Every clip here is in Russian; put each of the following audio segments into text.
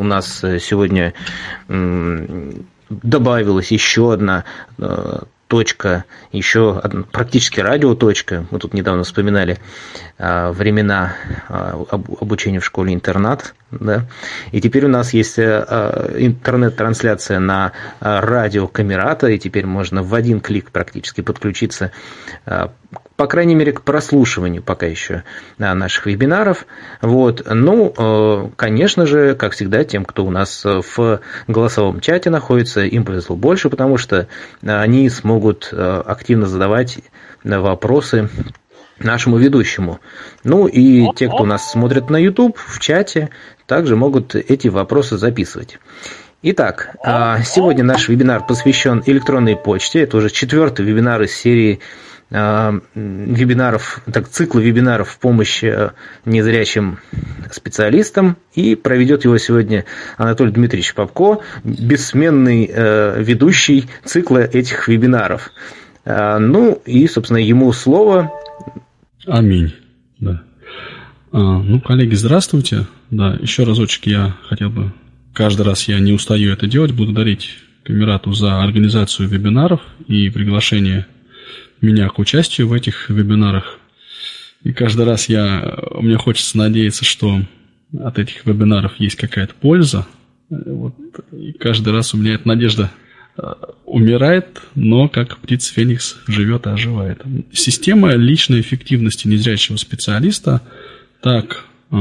У нас сегодня добавилась еще одна точка, еще одна, практически радиоточка. Мы тут недавно вспоминали а, времена а, обучения в школе-интернат. Да? И теперь у нас есть а, интернет-трансляция на а, радио Камерата, и теперь можно в один клик практически подключиться по крайней мере, к прослушиванию пока еще наших вебинаров. Вот. Ну, э, конечно же, как всегда, тем, кто у нас в голосовом чате находится, им повезло больше, потому что они смогут э, активно задавать вопросы нашему ведущему. Ну и те, кто нас смотрит на YouTube в чате, также могут эти вопросы записывать. Итак, а, сегодня наш вебинар посвящен электронной почте. Это уже четвертый вебинар из серии Э, вебинаров, так, цикла вебинаров в помощь э, незрячим специалистам. И проведет его сегодня Анатолий Дмитриевич Попко, бессменный э, ведущий цикла этих вебинаров. Ну и, собственно, ему слово. Аминь. Да. А, ну, коллеги, здравствуйте. Да, еще разочек я хотел бы, каждый раз я не устаю это делать, благодарить Камерату за организацию вебинаров и приглашение меня к участию в этих вебинарах. И каждый раз я, мне хочется надеяться, что от этих вебинаров есть какая-то польза. Вот, и каждый раз у меня эта надежда умирает, но как птица Феникс живет и оживает. Система личной эффективности незрячего специалиста так э,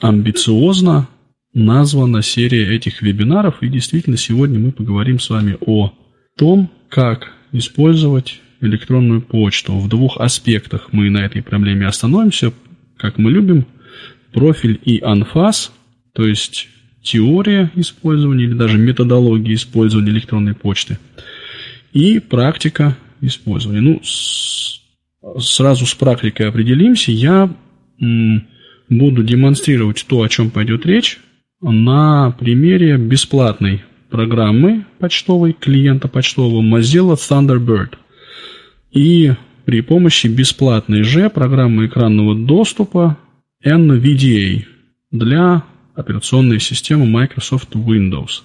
амбициозно названа серия этих вебинаров. И действительно, сегодня мы поговорим с вами о том, как использовать электронную почту. В двух аспектах мы на этой проблеме остановимся, как мы любим. Профиль и анфас, то есть теория использования или даже методология использования электронной почты. И практика использования. Ну, с, сразу с практикой определимся. Я м, буду демонстрировать то, о чем пойдет речь, на примере бесплатной программы почтовой, клиента почтового Mozilla Thunderbird и при помощи бесплатной же программы экранного доступа NVDA для операционной системы Microsoft Windows.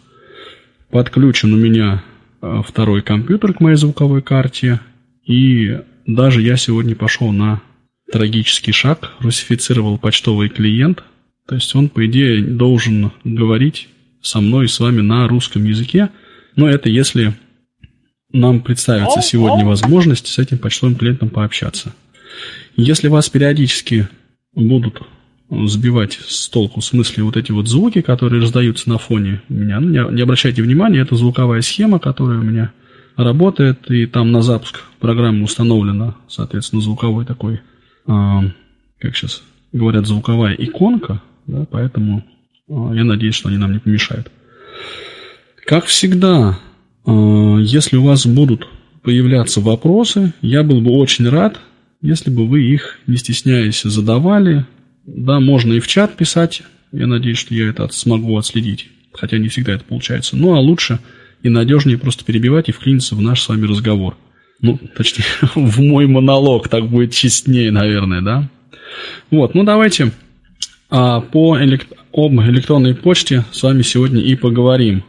Подключен у меня э, второй компьютер к моей звуковой карте, и даже я сегодня пошел на трагический шаг, русифицировал почтовый клиент, то есть он, по идее, должен говорить со мной и с вами на русском языке, но это если нам представится сегодня возможность с этим почтовым клиентом пообщаться. Если вас периодически будут сбивать с толку в смысле вот эти вот звуки, которые раздаются на фоне меня, ну, не, не обращайте внимания, это звуковая схема, которая у меня работает, и там на запуск программы установлена, соответственно, звуковой такой, э, как сейчас говорят, звуковая иконка, да, поэтому э, я надеюсь, что они нам не помешают. Как всегда, а, если у вас будут появляться вопросы, я был бы очень рад, если бы вы их, не стесняясь, задавали. Да, можно и в чат писать. Я надеюсь, что я это смогу отследить. Хотя не всегда это получается. Ну, а лучше и надежнее просто перебивать и вклиниться в наш с вами разговор. Ну, точнее, в мой монолог, так будет честнее, наверное, да? Вот, ну давайте а, по элект... об электронной почте с вами сегодня и поговорим.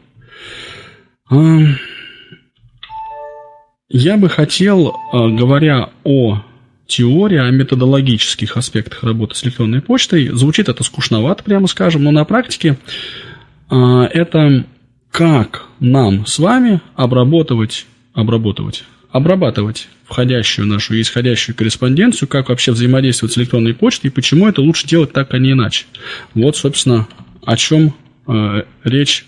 Я бы хотел, а, говоря о теории, о методологических аспектах работы с электронной почтой, звучит это скучновато, прямо скажем, но на практике а, это как нам с вами обработать, обработать, обрабатывать входящую нашу и исходящую корреспонденцию, как вообще взаимодействовать с электронной почтой и почему это лучше делать так, а не иначе. Вот, собственно, о чем э, речь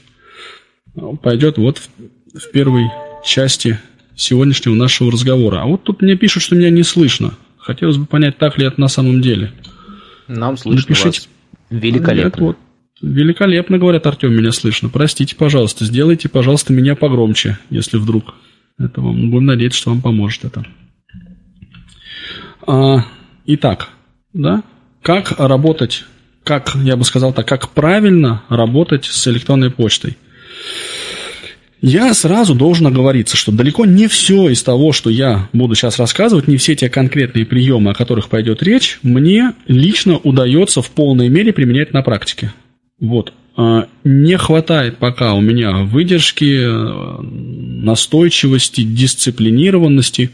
пойдет вот в, в первой части сегодняшнего нашего разговора. А вот тут мне пишут, что меня не слышно. Хотелось бы понять, так ли это на самом деле. Нам слышно Напишите. вас великолепно. Нет, вот, великолепно, говорят, Артем, меня слышно. Простите, пожалуйста, сделайте, пожалуйста, меня погромче, если вдруг это вам. Будем надеяться, что вам поможет это. А, итак, да, как работать, как, я бы сказал так, как правильно работать с электронной почтой – я сразу должен оговориться, что далеко не все из того, что я буду сейчас рассказывать, не все те конкретные приемы, о которых пойдет речь, мне лично удается в полной мере применять на практике. Вот. а, не хватает пока у меня выдержки, настойчивости, дисциплинированности,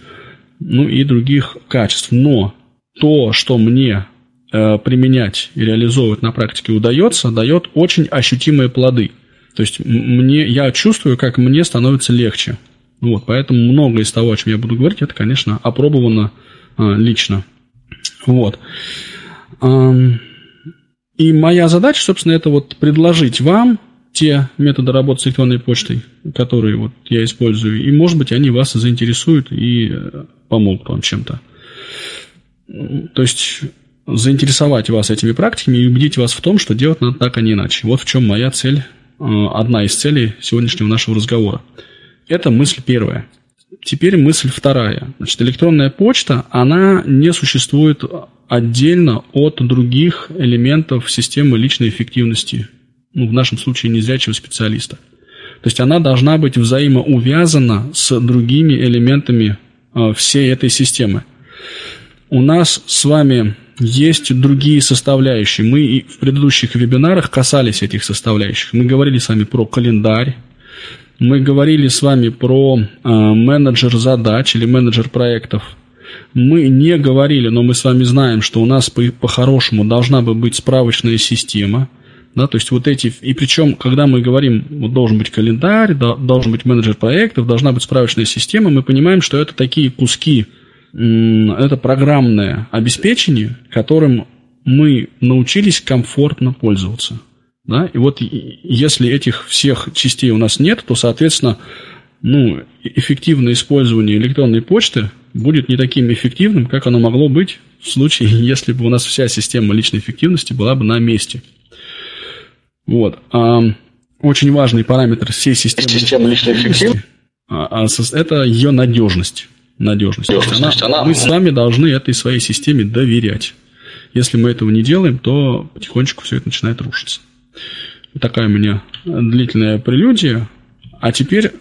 ну и других качеств. Но то, что мне э, применять и реализовывать на практике удается, дает очень ощутимые плоды. То есть мне, я чувствую, как мне становится легче. Вот, поэтому многое из того, о чем я буду говорить, это, конечно, опробовано э, лично. Вот. И моя задача, собственно, это вот предложить вам те методы работы с электронной почтой, которые вот я использую, и, может быть, они вас заинтересуют и э, помогут вам чем-то. То есть заинтересовать вас этими практиками и убедить вас в том, что делать надо так, а не иначе. Вот в чем моя цель, одна из целей сегодняшнего нашего разговора. Это мысль первая. Теперь мысль вторая. Значит, электронная почта, она не существует отдельно от других элементов системы личной эффективности, ну, в нашем случае незрячего специалиста. То есть она должна быть взаимоувязана с другими элементами э, всей этой системы. У нас с вами есть другие составляющие. Мы и в предыдущих вебинарах касались этих составляющих. Мы говорили с вами про календарь, мы говорили с вами про э, менеджер задач или менеджер проектов. Мы не говорили, но мы с вами знаем, что у нас по- по-хорошему должна бы быть справочная система. Да, то есть вот эти, и причем, когда мы говорим, вот должен быть календарь, да, должен быть менеджер проектов, должна быть справочная система, мы понимаем, что это такие куски, это программное обеспечение, которым мы научились комфортно пользоваться. Да? И вот если этих всех частей у нас нет, то, соответственно, ну, эффективное использование электронной почты будет не таким эффективным, как оно могло быть в случае, если бы у нас вся система личной эффективности была бы на месте. Вот. А, очень важный параметр всей системы, системы личной эффективности а, а, это ее надежность. Надежность. надежность. Она, она... Мы с вами должны этой своей системе доверять. Если мы этого не делаем, то потихонечку все это начинает рушиться. Такая у меня длительная прелюдия. А теперь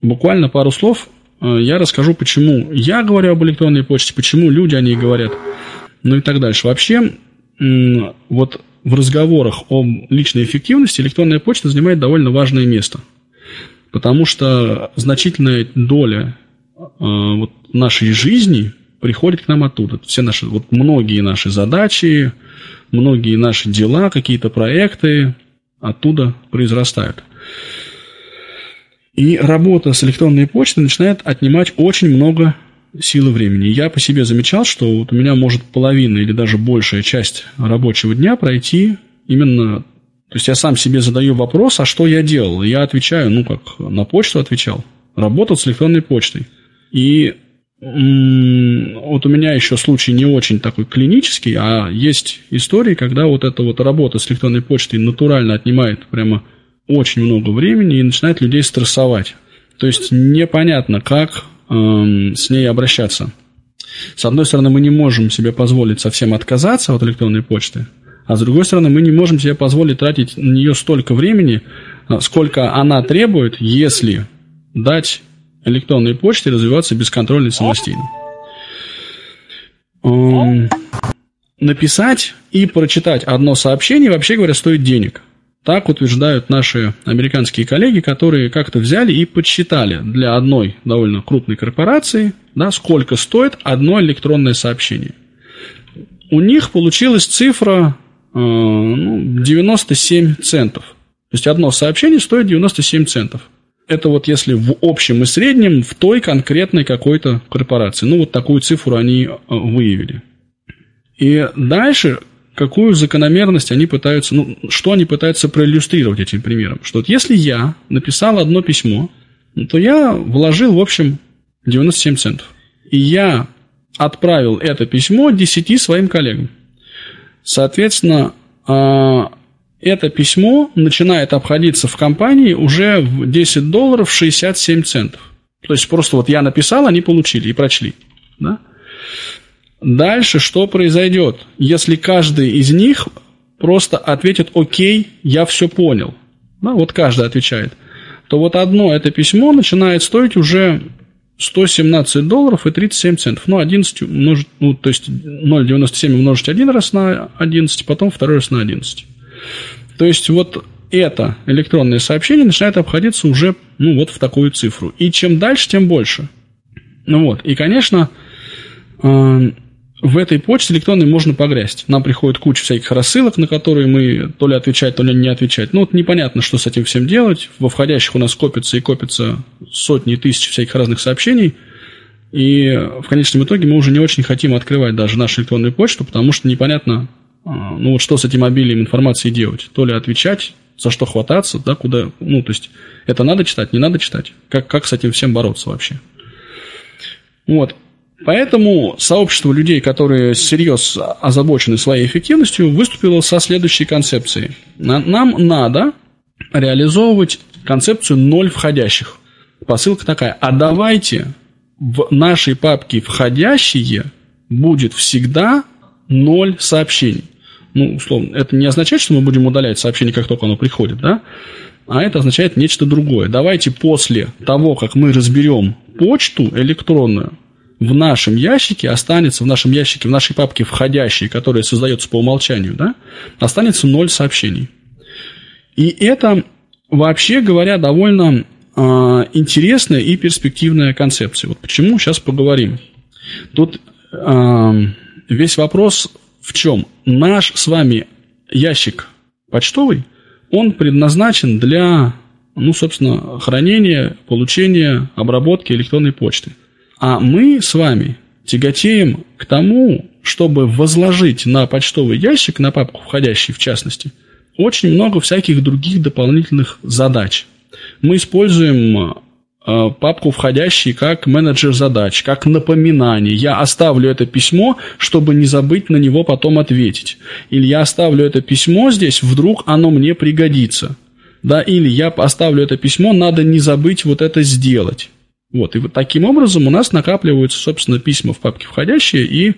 буквально пару слов э, я расскажу, почему я говорю об электронной почте, почему люди о ней говорят, ну и так дальше. Вообще, вот в разговорах о личной эффективности электронная почта занимает довольно важное место. Потому что значительная доля вот, нашей жизни приходит к нам оттуда. Все наши, вот многие наши задачи, многие наши дела, какие-то проекты оттуда произрастают. И работа с электронной почтой начинает отнимать очень много силы времени. Я по себе замечал, что вот у меня может половина или даже большая часть рабочего дня пройти именно... То есть я сам себе задаю вопрос, а что я делал? Я отвечаю, ну как, на почту отвечал. Работал с электронной почтой. И вот у меня еще случай не очень такой клинический, а есть истории, когда вот эта вот работа с электронной почтой натурально отнимает прямо очень много времени и начинает людей стрессовать. То есть непонятно, как эм, с ней обращаться. С одной стороны, мы не можем себе позволить совсем отказаться от электронной почты, а с другой стороны, мы не можем себе позволить тратить на нее столько времени, э, сколько она требует, если дать электронной почте развиваться бесконтрольно и самостоятельно. Написать и прочитать одно сообщение, вообще говоря, стоит денег. Так утверждают наши американские коллеги, которые как-то взяли и подсчитали для одной довольно крупной корпорации, да, сколько стоит одно электронное сообщение. У них получилась цифра э, 97 ну, центов. То есть одно сообщение стоит 97 центов. Это вот если в общем и среднем в той конкретной какой-то корпорации. Ну, вот такую цифру они э, выявили. И дальше какую закономерность они пытаются, ну, что они пытаются проиллюстрировать этим примером. Что вот если я написал одно письмо, то я вложил, в общем, 97 центов. И я отправил это письмо 10 своим коллегам. Соответственно, а, это письмо начинает обходиться в компании уже в 10 долларов 67 центов. То есть просто вот я написал, они получили и прочли. Да? Дальше что произойдет, если каждый из них просто ответит «Окей, я все понял». Да, вот каждый отвечает. То вот одно это письмо начинает стоить уже 117 долларов и 37 центов. Ну, 11 умножить, ну, то есть 0,97 умножить один раз на 11, потом второй раз на 11. То есть вот это электронное сообщение начинает обходиться уже ну, вот в такую цифру. И чем дальше, тем больше. Ну вот, и, конечно, э, в этой почте электронной можно погрязть. Нам приходит куча всяких рассылок, на которые мы то ли отвечать, то ли не отвечать. Ну, вот непонятно, что с этим всем делать. Во входящих у нас копится и копится сотни и тысячи всяких разных сообщений. И в конечном итоге мы уже не очень хотим открывать даже нашу электронную почту, потому что непонятно, ну вот что с этим обилием информации делать. То ли отвечать, за что хвататься, да, куда, ну, то есть, это надо читать, не надо читать. Как, как с этим всем бороться вообще? Вот. Поэтому сообщество людей, которые всерьез озабочены своей эффективностью, выступило со следующей концепцией. Нам надо реализовывать концепцию ноль входящих. Посылка такая, а давайте в нашей папке входящие будет всегда ноль сообщений. Ну, условно, это не означает, что мы будем удалять сообщение, как только оно приходит, да? А это означает нечто другое. Давайте после того, как мы разберем почту электронную, в нашем ящике останется, в нашем ящике, в нашей папке входящие, которая создается по умолчанию, да, останется ноль сообщений. И это, вообще говоря, довольно э, интересная и перспективная концепция. Вот почему сейчас поговорим. Тут э, весь вопрос в чем? Наш с вами ящик почтовый, он предназначен для, ну, собственно, хранения, получения, обработки электронной почты – а мы с вами тяготеем к тому, чтобы возложить на почтовый ящик, на папку входящий в частности, очень много всяких других дополнительных задач. Мы используем папку входящий как менеджер задач, как напоминание. Я оставлю это письмо, чтобы не забыть на него потом ответить. Или я оставлю это письмо здесь, вдруг оно мне пригодится. Да, или я оставлю это письмо, надо не забыть вот это сделать. Вот, и вот таким образом у нас накапливаются, собственно, письма в папке входящие, и э,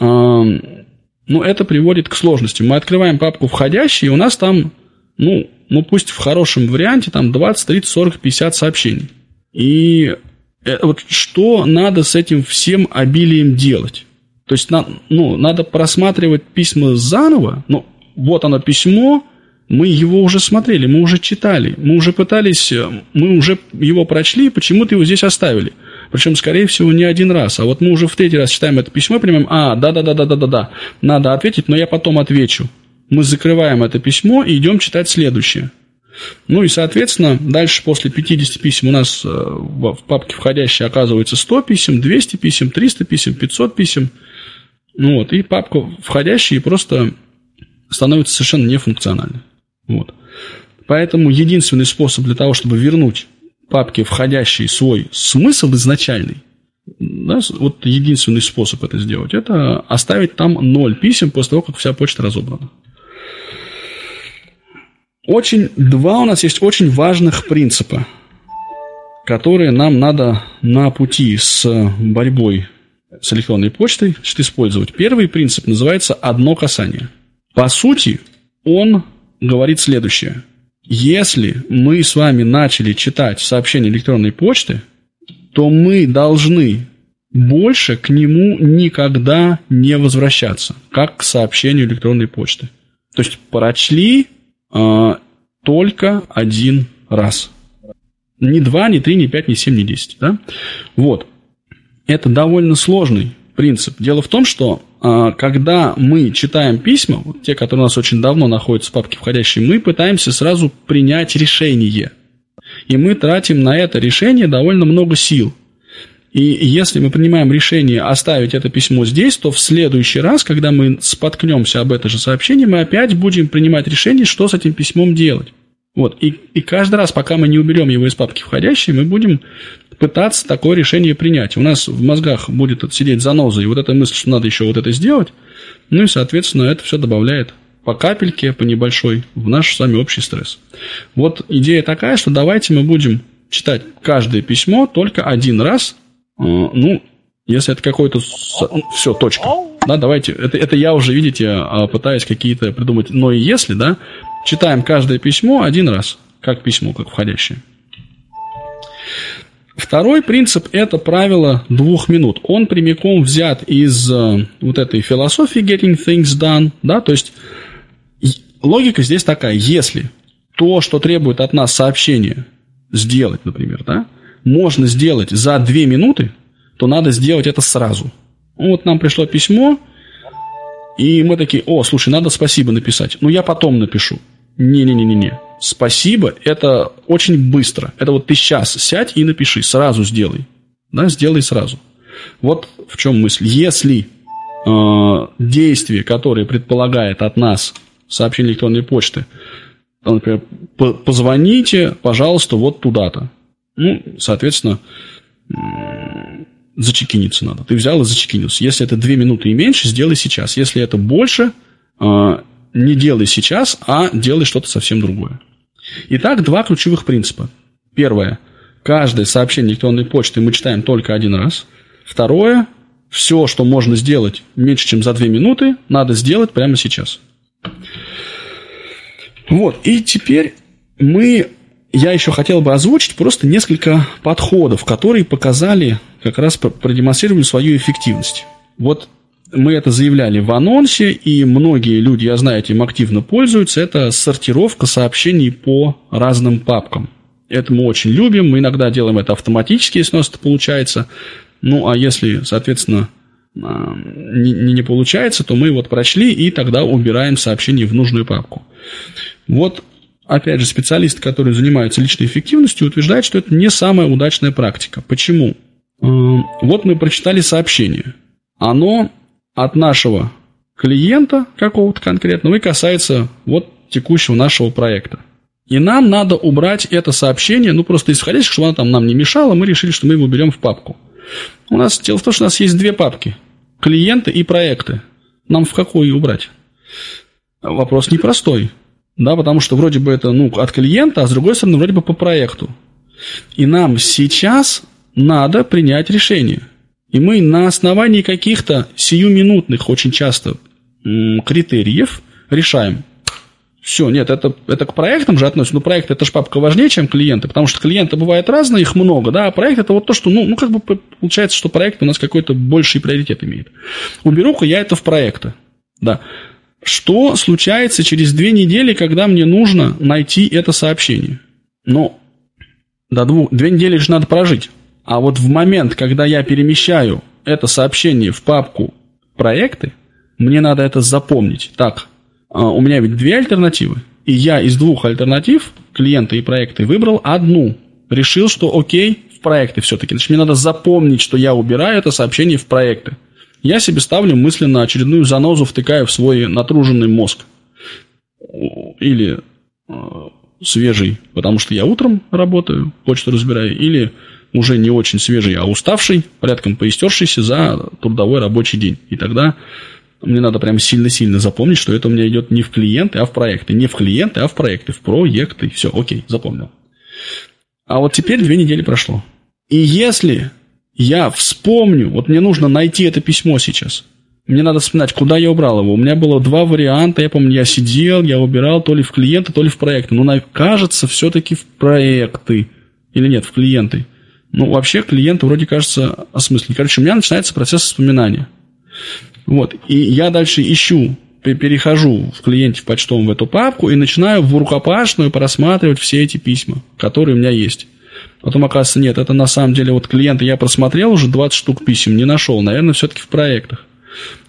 ну, это приводит к сложности. Мы открываем папку входящие, и у нас там, ну, ну, пусть в хорошем варианте, там 20, 30, 40, 50 сообщений. И э, вот что надо с этим всем обилием делать? То есть, ну, надо просматривать письма заново, ну, вот оно письмо, мы его уже смотрели, мы уже читали, мы уже пытались, э, мы уже его прочли, почему-то его здесь оставили. Причем, скорее всего, не один раз. А вот мы уже в третий раз читаем это письмо понимаем, а, да-да-да-да-да-да, надо ответить, но я потом отвечу. Мы закрываем это письмо и идем читать следующее. Ну и, соответственно, дальше после 50 писем у нас э, в папке входящие оказывается 100 писем, 200 писем, 300 писем, 500 писем. Ну вот, и папка входящие просто становится совершенно нефункциональной. Вот. Поэтому единственный способ для того, чтобы вернуть папке входящий свой смысл изначальный, да, вот единственный способ это сделать, это оставить там ноль писем после того, как вся почта разобрана. Очень, два у нас есть очень важных принципа, которые нам надо на пути с борьбой с электронной почтой значит, использовать. Первый принцип называется «одно касание». По сути, он говорит следующее. Если мы с вами начали читать сообщение электронной почты, то мы должны больше к нему никогда не возвращаться, как к сообщению электронной почты. То есть прочли только один раз. Ни два, ни три, ни пять, ни семь, ни десять. Да? Вот. Это довольно сложный принцип. Дело в том, что а, когда мы читаем письма, вот те, которые у нас очень давно находятся в папке входящие, мы пытаемся сразу принять решение. И мы тратим на это решение довольно много сил. И если мы принимаем решение оставить это письмо здесь, то в следующий раз, когда мы споткнемся об это же сообщение, мы опять будем принимать решение, что с этим письмом делать. Вот. И, и каждый раз, пока мы не уберем его из папки входящие, мы будем пытаться такое решение принять. У нас в мозгах будет сидеть заноза, и вот эта мысль, что надо еще вот это сделать, ну и, соответственно, это все добавляет по капельке, по небольшой, в наш с вами общий стресс. Вот идея такая, что давайте мы будем читать каждое письмо только один раз, ну, если это какой-то... Все, точка. Да, давайте. Это, это я уже, видите, а, пытаюсь какие-то придумать но и если, да. Читаем каждое письмо один раз, как письмо, как входящее. Второй принцип – это правило двух минут. Он прямиком взят из э, вот этой философии getting things done, да, то есть логика здесь такая, если то, что требует от нас сообщение сделать, например, да, можно сделать за две минуты, то надо сделать это сразу. Вот нам пришло письмо, и мы такие, о, слушай, надо спасибо написать. Ну, я потом напишу. Не-не-не-не-не. Спасибо – это очень быстро. Это вот ты сейчас сядь и напиши, сразу сделай. Да, сделай сразу. Вот в чем мысль. Если э, действие, которое предполагает от нас сообщение электронной почты, например, позвоните, пожалуйста, вот туда-то. Ну, соответственно, зачекиниться надо. Ты взял и зачекинился. Если это две минуты и меньше, сделай сейчас. Если это больше, э, не делай сейчас, а делай что-то совсем другое. Итак, два ключевых принципа. Первое. Каждое сообщение электронной почты мы читаем только один раз. Второе. Все, что можно сделать меньше, чем за две минуты, надо сделать прямо сейчас. Вот. И теперь мы я еще хотел бы озвучить просто несколько подходов, которые показали, как раз продемонстрировали свою эффективность. Вот мы это заявляли в анонсе, и многие люди, я знаю, этим активно пользуются. Это сортировка сообщений по разным папкам. Это мы очень любим, мы иногда делаем это автоматически, если у нас это получается. Ну, а если, соответственно, а, не, не получается, то мы вот прочли и тогда убираем сообщение в нужную папку. Вот опять же, специалисты, которые занимаются личной эффективностью, утверждают, что это не самая удачная практика. Почему? Эм, вот мы прочитали сообщение. Оно от нашего клиента какого-то конкретного и касается вот текущего нашего проекта. И нам надо убрать это сообщение, ну просто исходя, чтобы оно там нам не мешало, мы решили, что мы его берем в папку. У нас дело в том, что у нас есть две папки. Клиенты и проекты. Нам в какую убрать? Вопрос непростой да, потому что вроде бы это, ну, от клиента, а с другой стороны, вроде бы по проекту. И нам сейчас надо принять решение. И мы на основании каких-то сиюминутных очень часто критериев решаем. Все, нет, это, это к проектам же относится. Ну, проект это же папка важнее, чем клиенты, потому что клиенты бывают разные, их много, да, а проект это вот то, что, ну, ну как бы получается, что проект у нас какой-то больший приоритет имеет. Уберу-ка я это в проекты, да. Что случается через две недели, когда мне нужно найти это сообщение? Ну, до двух, две недели же надо прожить. А вот в момент, когда я перемещаю это сообщение в папку проекты, мне надо это запомнить. Так, а, у меня ведь две альтернативы, и я из двух альтернатив, клиента и проекты, выбрал одну. Решил, что окей, в проекты все-таки. Значит, мне надо запомнить, что я убираю это сообщение в проекты я себе ставлю мысленно очередную занозу, втыкаю в свой натруженный мозг. Или э, свежий, потому что я утром работаю, почту разбираю, или уже не очень свежий, а уставший, порядком поистершийся за трудовой рабочий день. И тогда мне надо прям сильно-сильно запомнить, что это у меня идет не в клиенты, а в проекты. Не в клиенты, а в проекты, в проекты. Все, окей, запомнил. А вот теперь две недели прошло. И если я вспомню, вот мне нужно найти это письмо сейчас. Мне надо вспоминать, куда я убрал его. У меня было два варианта. Я помню, я сидел, я убирал то ли в клиенты, то ли в проекты. Но кажется, все-таки в проекты. Или нет, в клиенты. Ну, вообще, клиенты вроде кажется осмысленнее. Короче, у меня начинается процесс вспоминания. Вот. И я дальше ищу, перехожу в клиенте в почтовом в эту папку и начинаю в рукопашную просматривать все эти письма, которые у меня есть. Потом оказывается, нет, это на самом деле вот клиенты я просмотрел уже 20 штук писем, не нашел, наверное, все-таки в проектах.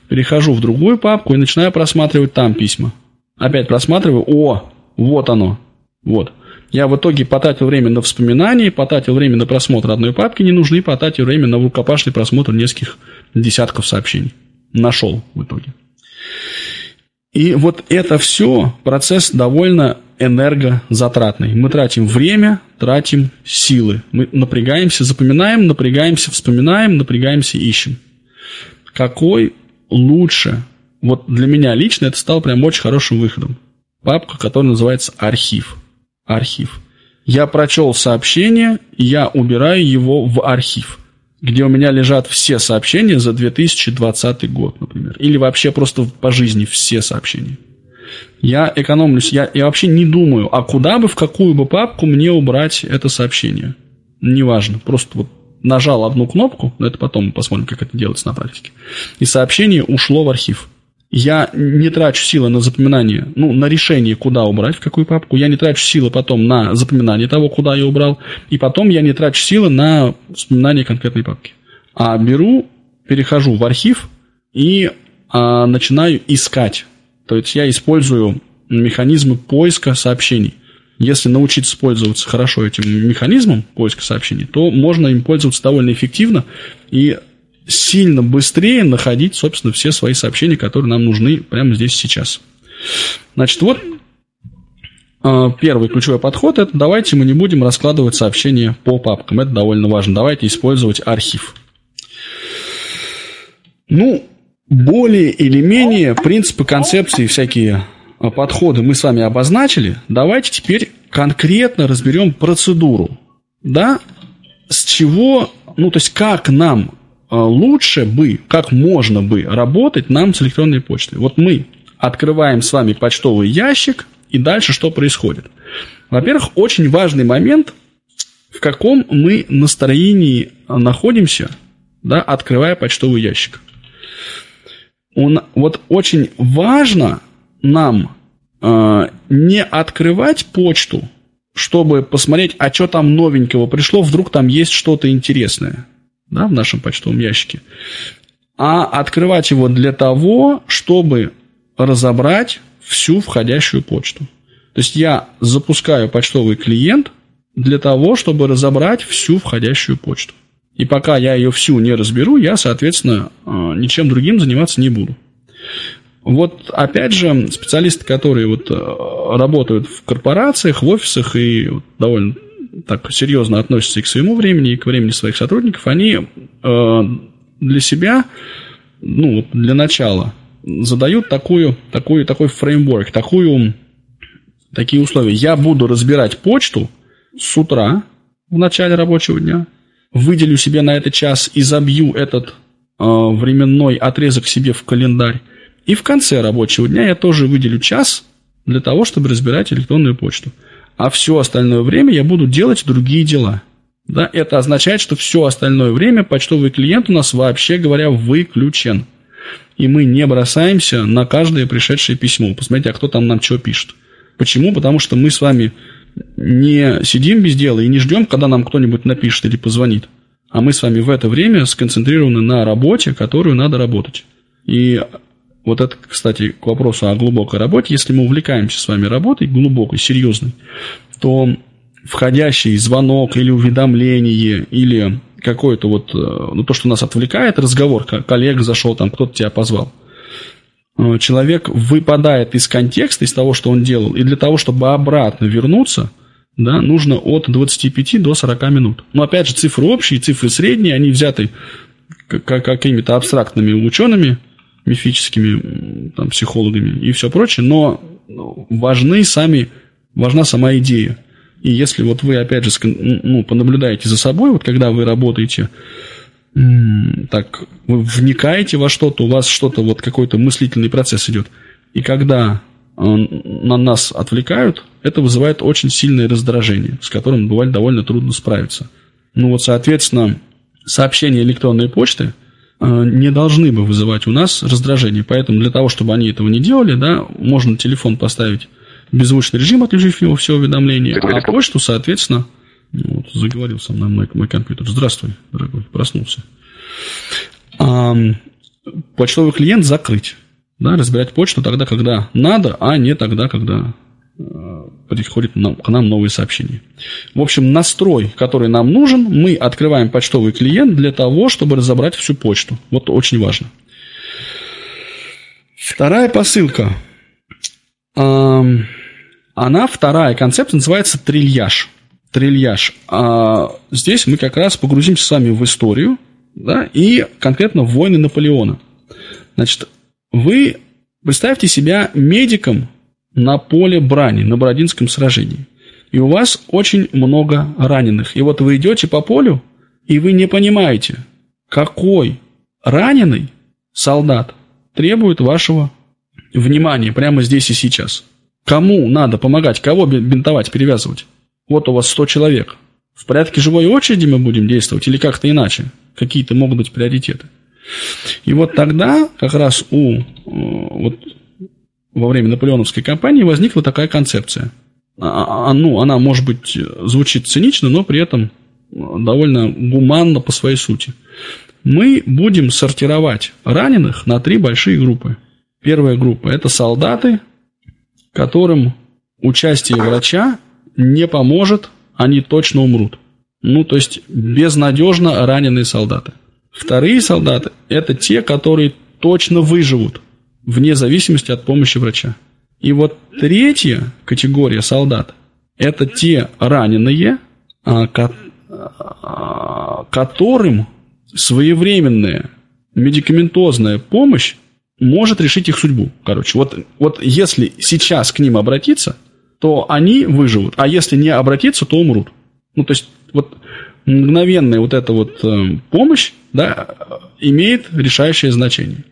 Перехожу в другую папку и начинаю просматривать там письма. Опять просматриваю, о, вот оно, вот. Я в итоге потратил время на вспоминание, потратил время на просмотр одной папки ненужной, потратил время на рукопашный просмотр нескольких десятков сообщений. Нашел в итоге. И вот это все процесс довольно энергозатратный. Мы тратим время, тратим силы. Мы напрягаемся, запоминаем, напрягаемся, вспоминаем, напрягаемся, ищем. Какой лучше? Вот для меня лично это стало прям очень хорошим выходом. Папка, которая называется архив. Архив. Я прочел сообщение, я убираю его в архив где у меня лежат все сообщения за 2020 год, например. Или вообще просто по жизни все сообщения. Я экономлюсь, я, я вообще не думаю, а куда бы, в какую бы папку мне убрать это сообщение. Неважно, просто вот нажал одну кнопку, но это потом мы посмотрим, как это делается на практике, и сообщение ушло в архив. я не трачу силы на запоминание, ну, на решение, куда убрать, в какую папку. Я не трачу силы потом на запоминание того, куда я убрал. И потом я не трачу силы на вспоминание конкретной папки. А беру, перехожу в архив и а, начинаю искать. То есть я использую механизмы поиска сообщений. Если научиться пользоваться хорошо этим механизмом поиска сообщений, то можно им пользоваться довольно эффективно и сильно быстрее находить, собственно, все свои сообщения, которые нам нужны прямо здесь сейчас. Значит, вот а, первый ключевой подход – это давайте мы не будем раскладывать сообщения по папкам. Это довольно важно. Давайте использовать архив. Ну, более или менее принципы, концепции, всякие а, подходы мы с вами обозначили. Давайте теперь конкретно разберем процедуру. Да, с чего, ну, то есть как нам а, лучше бы, как можно бы работать нам с электронной почтой. Вот мы открываем с вами почтовый ящик, и дальше что происходит? Во-первых, очень важный момент, в каком мы настроении находимся, да, открывая почтовый ящик. Он, вот очень важно нам э, не открывать почту, чтобы посмотреть, а что там новенького пришло, вдруг там есть что-то интересное да, в нашем почтовом ящике, а открывать его для того, чтобы разобрать всю входящую почту. То есть я запускаю почтовый клиент для того, чтобы разобрать всю входящую почту. И пока я ее всю не разберу, я, соответственно, э, ничем другим заниматься не буду. Вот, опять же, специалисты, которые вот э, работают в корпорациях, в офисах и довольно так серьезно относятся и к своему времени, и к времени своих сотрудников, они э, для себя, ну, для начала, задают такую, такую, такой фреймворк, такую, такие условия. Я буду разбирать почту с утра в начале рабочего дня, выделю себе на это час и забью этот э, временной отрезок себе в календарь. И в конце рабочего дня я тоже выделю час для того, чтобы разбирать электронную почту а все остальное время я буду делать другие дела. Да, это означает, что все остальное время почтовый клиент у нас, вообще говоря, выключен. И мы не бросаемся на каждое пришедшее письмо. Посмотрите, а кто там нам что пишет. Почему? Потому что мы с вами не сидим без дела и не ждем, когда нам кто-нибудь напишет или позвонит. А мы с вами в это время сконцентрированы на работе, которую надо работать. И вот это, кстати, к вопросу о глубокой работе. Если мы увлекаемся с вами работой, глубокой, серьезной, то входящий звонок или уведомление, или какое-то вот, э, ну, то, что нас отвлекает, разговор, коллега зашел, там кто-то тебя позвал. Э, человек выпадает из контекста, из того, что он делал, и для того, чтобы обратно вернуться, да, нужно от 25 до 40 минут. Но, опять же, цифры общие, цифры средние, они взяты какими-то абстрактными учеными, мифическими там, психологами и все прочее, но важны сами, важна сама идея. И если вот вы, опять же, ну, понаблюдаете за собой, вот когда вы работаете, так, вы вникаете во что-то, у вас что-то, вот какой-то мыслительный процесс идет, и когда э, на нас отвлекают, это вызывает очень сильное раздражение, с которым бывает довольно трудно справиться. Ну вот, соответственно, сообщение электронной почты – Э, не должны бы вызывать у нас раздражение. Поэтому для того, чтобы они этого не делали, да, можно телефон поставить в беззвучный режим, отключив его все уведомления, а почту, соответственно, вот, заговорил со мной мой, мой компьютер. Здравствуй, дорогой, проснулся. А, почтовый клиент закрыть. Да, разбирать почту тогда, когда надо, а не тогда, когда Э, приходит нам, к нам новые сообщения. В общем, настрой, который нам нужен, мы открываем почтовый клиент для того, чтобы разобрать всю почту. Вот очень важно. Вторая посылка. Она, вторая концепция, называется трильяж. Трильяж. А здесь мы как раз погрузимся с вами в историю да, и конкретно в войны Наполеона. Значит, вы представьте себя медиком на поле брани, на Бородинском сражении. И у вас очень много раненых. И вот вы идете по полю, и вы не понимаете, какой раненый солдат требует вашего внимания прямо здесь и сейчас. Кому надо помогать, кого бинтовать, перевязывать? Вот у вас 100 человек. В порядке живой очереди мы будем действовать или как-то иначе? Какие-то могут быть приоритеты. И вот тогда как раз у, э, вот, во время наполеоновской кампании возникла такая концепция. А, а, ну, она, может быть, звучит цинично, но при этом довольно гуманно по своей сути. Мы будем сортировать раненых на три большие группы. Первая группа – это солдаты, которым участие врача не поможет, они точно умрут. Ну, то есть, безнадежно раненые солдаты. Вторые солдаты – это те, которые точно выживут, вне зависимости от помощи врача. И вот третья категория солдат – это те раненые, а, а, которым своевременная медикаментозная помощь может решить их судьбу. Короче, вот, вот если сейчас к ним обратиться, то они выживут, а если не обратиться, то умрут. Ну, то есть, вот мгновенная вот эта вот э, помощь, да, имеет решающее значение.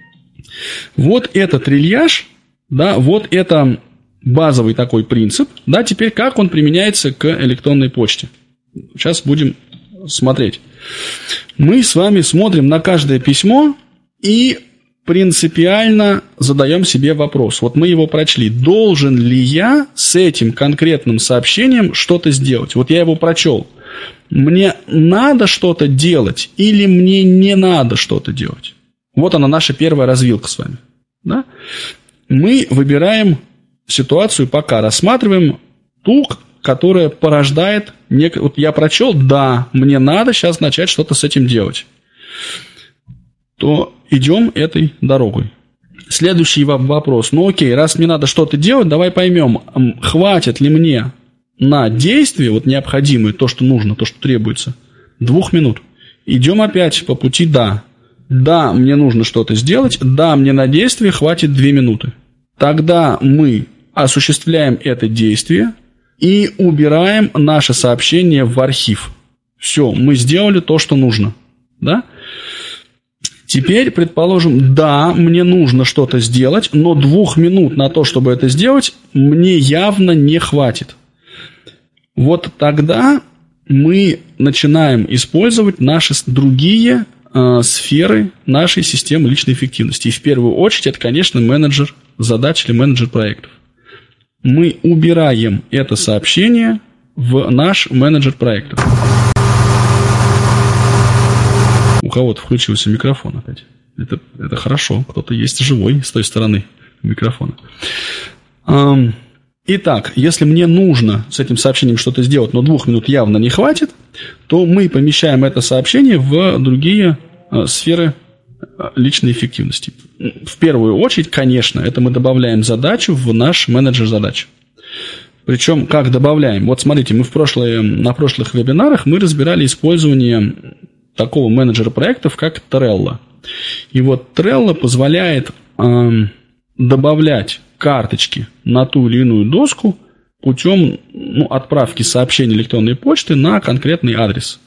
Вот этот трильяж, да, вот это базовый такой принцип, да, теперь как он применяется к электронной почте. Сейчас будем смотреть. Мы с вами смотрим на каждое письмо и принципиально задаем себе вопрос. Вот мы его прочли. Должен ли я с этим конкретным сообщением что-то сделать? Вот я его прочел. Мне надо что-то делать или мне не надо что-то делать? Вот она наша первая развилка с вами. Да? Мы выбираем ситуацию, пока рассматриваем ту, которая порождает... Нек... Вот я прочел, да, мне надо сейчас начать что-то с этим делать. То идем этой дорогой. Следующий вопрос. Ну окей, раз мне надо что-то делать, давай поймем, хватит ли мне на действие, вот необходимое, то, что нужно, то, что требуется, двух минут. Идем опять по пути «да». Да, мне нужно что-то сделать, да, мне на действие хватит две минуты. Тогда мы осуществляем это действие и убираем наше сообщение в архив. Все, мы сделали то, что нужно. Да? Теперь, предположим, да, мне нужно что-то сделать, но двух минут на то, чтобы это сделать, мне явно не хватит. Вот тогда мы начинаем использовать наши другие э, сферы нашей системы личной эффективности. И в первую очередь это, конечно, менеджер задач или менеджер проектов. Мы убираем это сообщение в наш менеджер проектов. Кого-то включился микрофон опять. Это, это хорошо, кто-то есть живой с той стороны микрофона. Итак, если мне нужно с этим сообщением что-то сделать, но двух минут явно не хватит, то мы помещаем это сообщение в другие э, сферы э, личной эффективности. В первую очередь, конечно, это мы добавляем задачу в наш менеджер задач. Причем, как добавляем? Вот смотрите, мы в прошлые, на прошлых вебинарах мы разбирали использование такого менеджера проектов, как Trello. И вот Trello позволяет э, добавлять карточки на ту или иную доску путем ну, отправки сообщений электронной почты на конкретный адрес.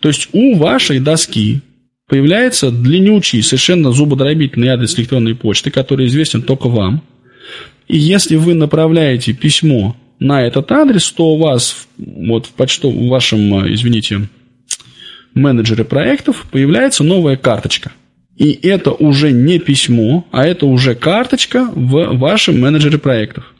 То есть у вашей доски появляется длиннючий, совершенно зубодробительный адрес электронной почты, который известен только вам. И если вы направляете письмо на этот адрес, то у вас вот в почту, в вашем, извините, менеджере проектов появляется новая карточка – и это уже не письмо, а это уже карточка в вашем менеджере проектов.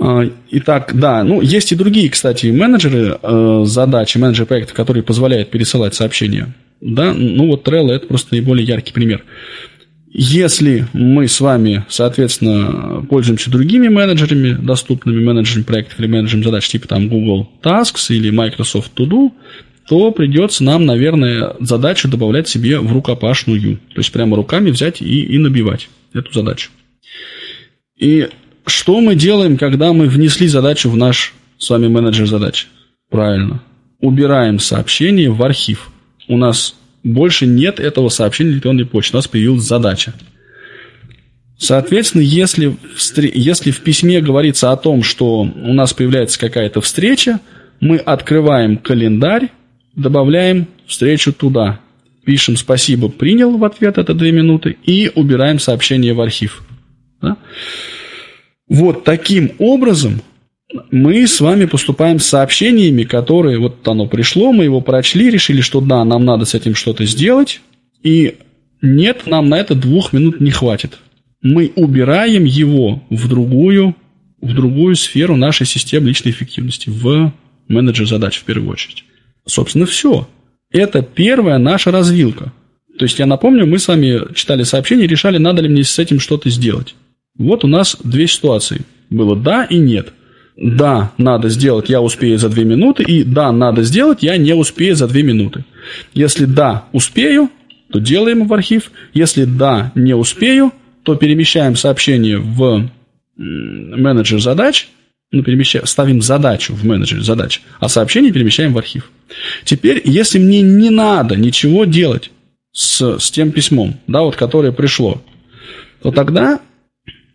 А, итак, да, ну есть и другие, кстати, менеджеры э, задачи, менеджеры проектов, которые позволяют пересылать сообщения. Да, ну вот Trello это просто наиболее яркий пример. Если мы с вами, соответственно, пользуемся другими менеджерами, доступными менеджерами проектов или менеджерами задач типа там Google Tasks или Microsoft To Do, то придется нам, наверное, задачу добавлять себе в рукопашную. То есть прямо руками взять и, и набивать эту задачу. И что мы делаем, когда мы внесли задачу в наш с вами менеджер задач? Правильно. Убираем сообщение в архив. У нас больше нет этого сообщения электронной почты. У нас появилась задача. Соответственно, если если в письме говорится о том, что у нас появляется какая-то встреча, мы открываем календарь, добавляем встречу туда. Пишем «спасибо, принял» в ответ, это две минуты, и убираем сообщение в архив. Да? Вот таким образом мы с вами поступаем с сообщениями, которые вот оно пришло, мы его прочли, решили, что да, нам надо с этим что-то сделать, и нет, нам на это двух минут не хватит. Мы убираем его в другую, в другую сферу нашей системы личной эффективности, в менеджер задач в первую очередь. Собственно, все. Это первая наша развилка. То есть, я напомню, мы с вами читали сообщение решали, надо ли мне с этим что-то сделать. Вот у нас две ситуации. Было да и нет. Да, надо сделать, я успею за две минуты, и да, надо сделать, я не успею за две минуты. Если да, успею, то делаем в архив. Если да, не успею, то перемещаем сообщение в менеджер задач, ну, перемещаем, ставим задачу в менеджер задач, а сообщение перемещаем в архив. Теперь, если мне не надо ничего делать с, с тем письмом, да, вот, которое пришло, то тогда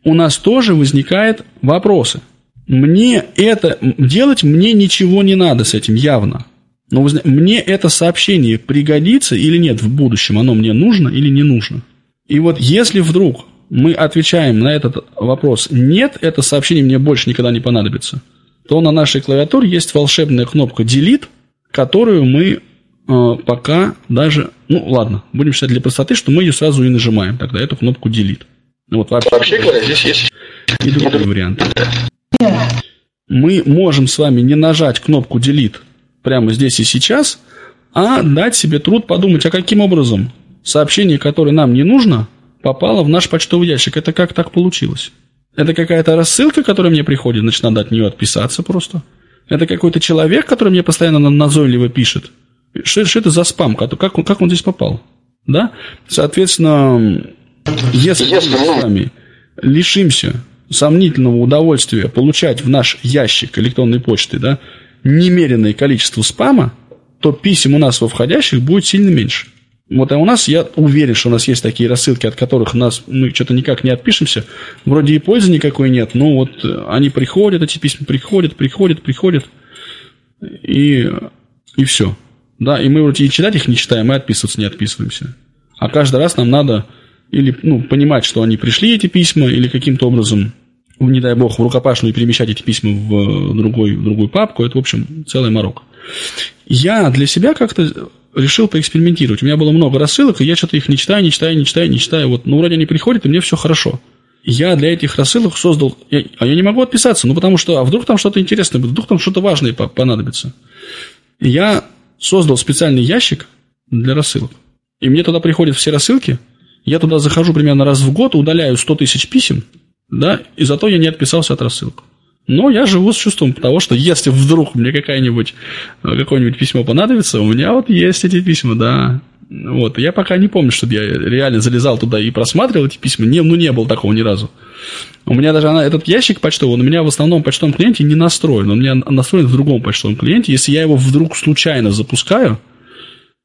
у нас тоже возникают вопросы. Мне это делать мне ничего не надо с этим явно. Но мне это сообщение пригодится или нет в будущем, оно мне нужно или не нужно. И вот если вдруг мы отвечаем на этот вопрос «нет», это сообщение мне больше никогда не понадобится, то на нашей клавиатуре есть волшебная кнопка «delete», которую мы э, пока даже, ну ладно, будем считать для простоты, что мы ее сразу и нажимаем тогда, эту кнопку «delete». Ну вот вообще, вообще говоря, здесь есть и другой вариант. Мы можем с вами не нажать кнопку «delete» прямо здесь и сейчас, а дать себе труд подумать, а каким образом сообщение, которое нам не нужно – попала в наш почтовый ящик. Это как так получилось? Это какая-то рассылка, которая мне приходит, значит, надо от нее отписаться просто. Это какой-то человек, который мне постоянно назойливо пишет. Что, что это за спам? Как, он, как он здесь попал? Да? Соответственно, если, если мы с вами лишимся сомнительного удовольствия получать в наш ящик электронной почты да, немеренное количество спама, то писем у нас во входящих будет сильно меньше. Вот, а у нас, я уверен, что у нас есть такие рассылки, от которых нас, мы что-то никак не отпишемся. Вроде и пользы никакой нет, но вот э, они приходят, эти письма приходят, приходят, приходят, и, и все. Да, и мы вроде и читать их не читаем, и отписываться не отписываемся. А каждый раз нам надо или ну, понимать, что они пришли, эти письма, или каким-то образом, не дай бог, в рукопашную перемещать эти письма в, другой, в другую папку. Это, в общем, целый морок. Я для себя как-то решил поэкспериментировать. У меня было много рассылок, и я что-то их не читаю, не читаю, не читаю, не читаю. Вот, ну, вроде они приходят, и мне все хорошо. Я для этих рассылок создал... Я, а я не могу отписаться, ну, потому что... А вдруг там что-то интересное будет, вдруг там что-то важное понадобится. Я создал специальный ящик для рассылок. И мне туда приходят все рассылки. Я туда захожу примерно раз в год, удаляю 100 тысяч писем, да, и зато я не отписался от рассылок. Но я живу с чувством того, что если вдруг мне какая-нибудь, э, какое-нибудь письмо понадобится, у меня вот есть эти письма, да. Вот, я пока не помню, что я реально залезал туда и просматривал эти письма. Не, ну, не было такого ни разу. У меня даже она, этот ящик почтовый, он у меня в основном почтовом клиенте не настроен. Он у меня настроен в другом почтовом клиенте. Если я его вдруг случайно запускаю,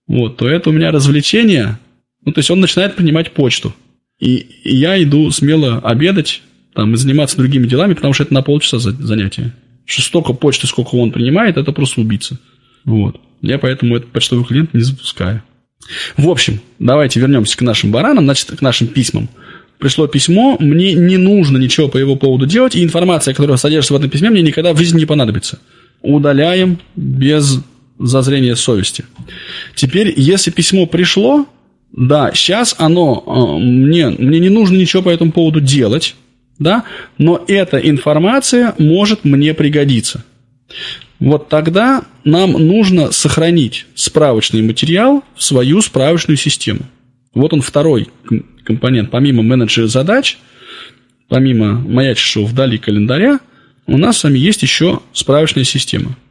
вот, то это у меня развлечение. Ну, то есть он начинает принимать почту. И я иду смело обедать, там, и заниматься другими делами, потому что это на полчаса занятие. Что столько почты, сколько он принимает, это просто убийца. Вот. Я поэтому этот почтовый клиент не запускаю. В общем, давайте вернемся к нашим баранам, значит, к нашим письмам. Пришло письмо, мне не нужно ничего по его поводу делать, и информация, которая содержится в этом письме, мне никогда в жизни не понадобится. Удаляем без зазрения совести. Теперь, если письмо пришло, да, сейчас оно, э, мне, мне не нужно ничего по этому поводу делать, да, но эта информация может мне пригодиться. Вот тогда нам нужно сохранить справочный материал в свою справочную систему. Вот он второй компонент. Помимо менеджера задач, помимо маячившего вдали календаря, у нас с вами есть еще справочная система –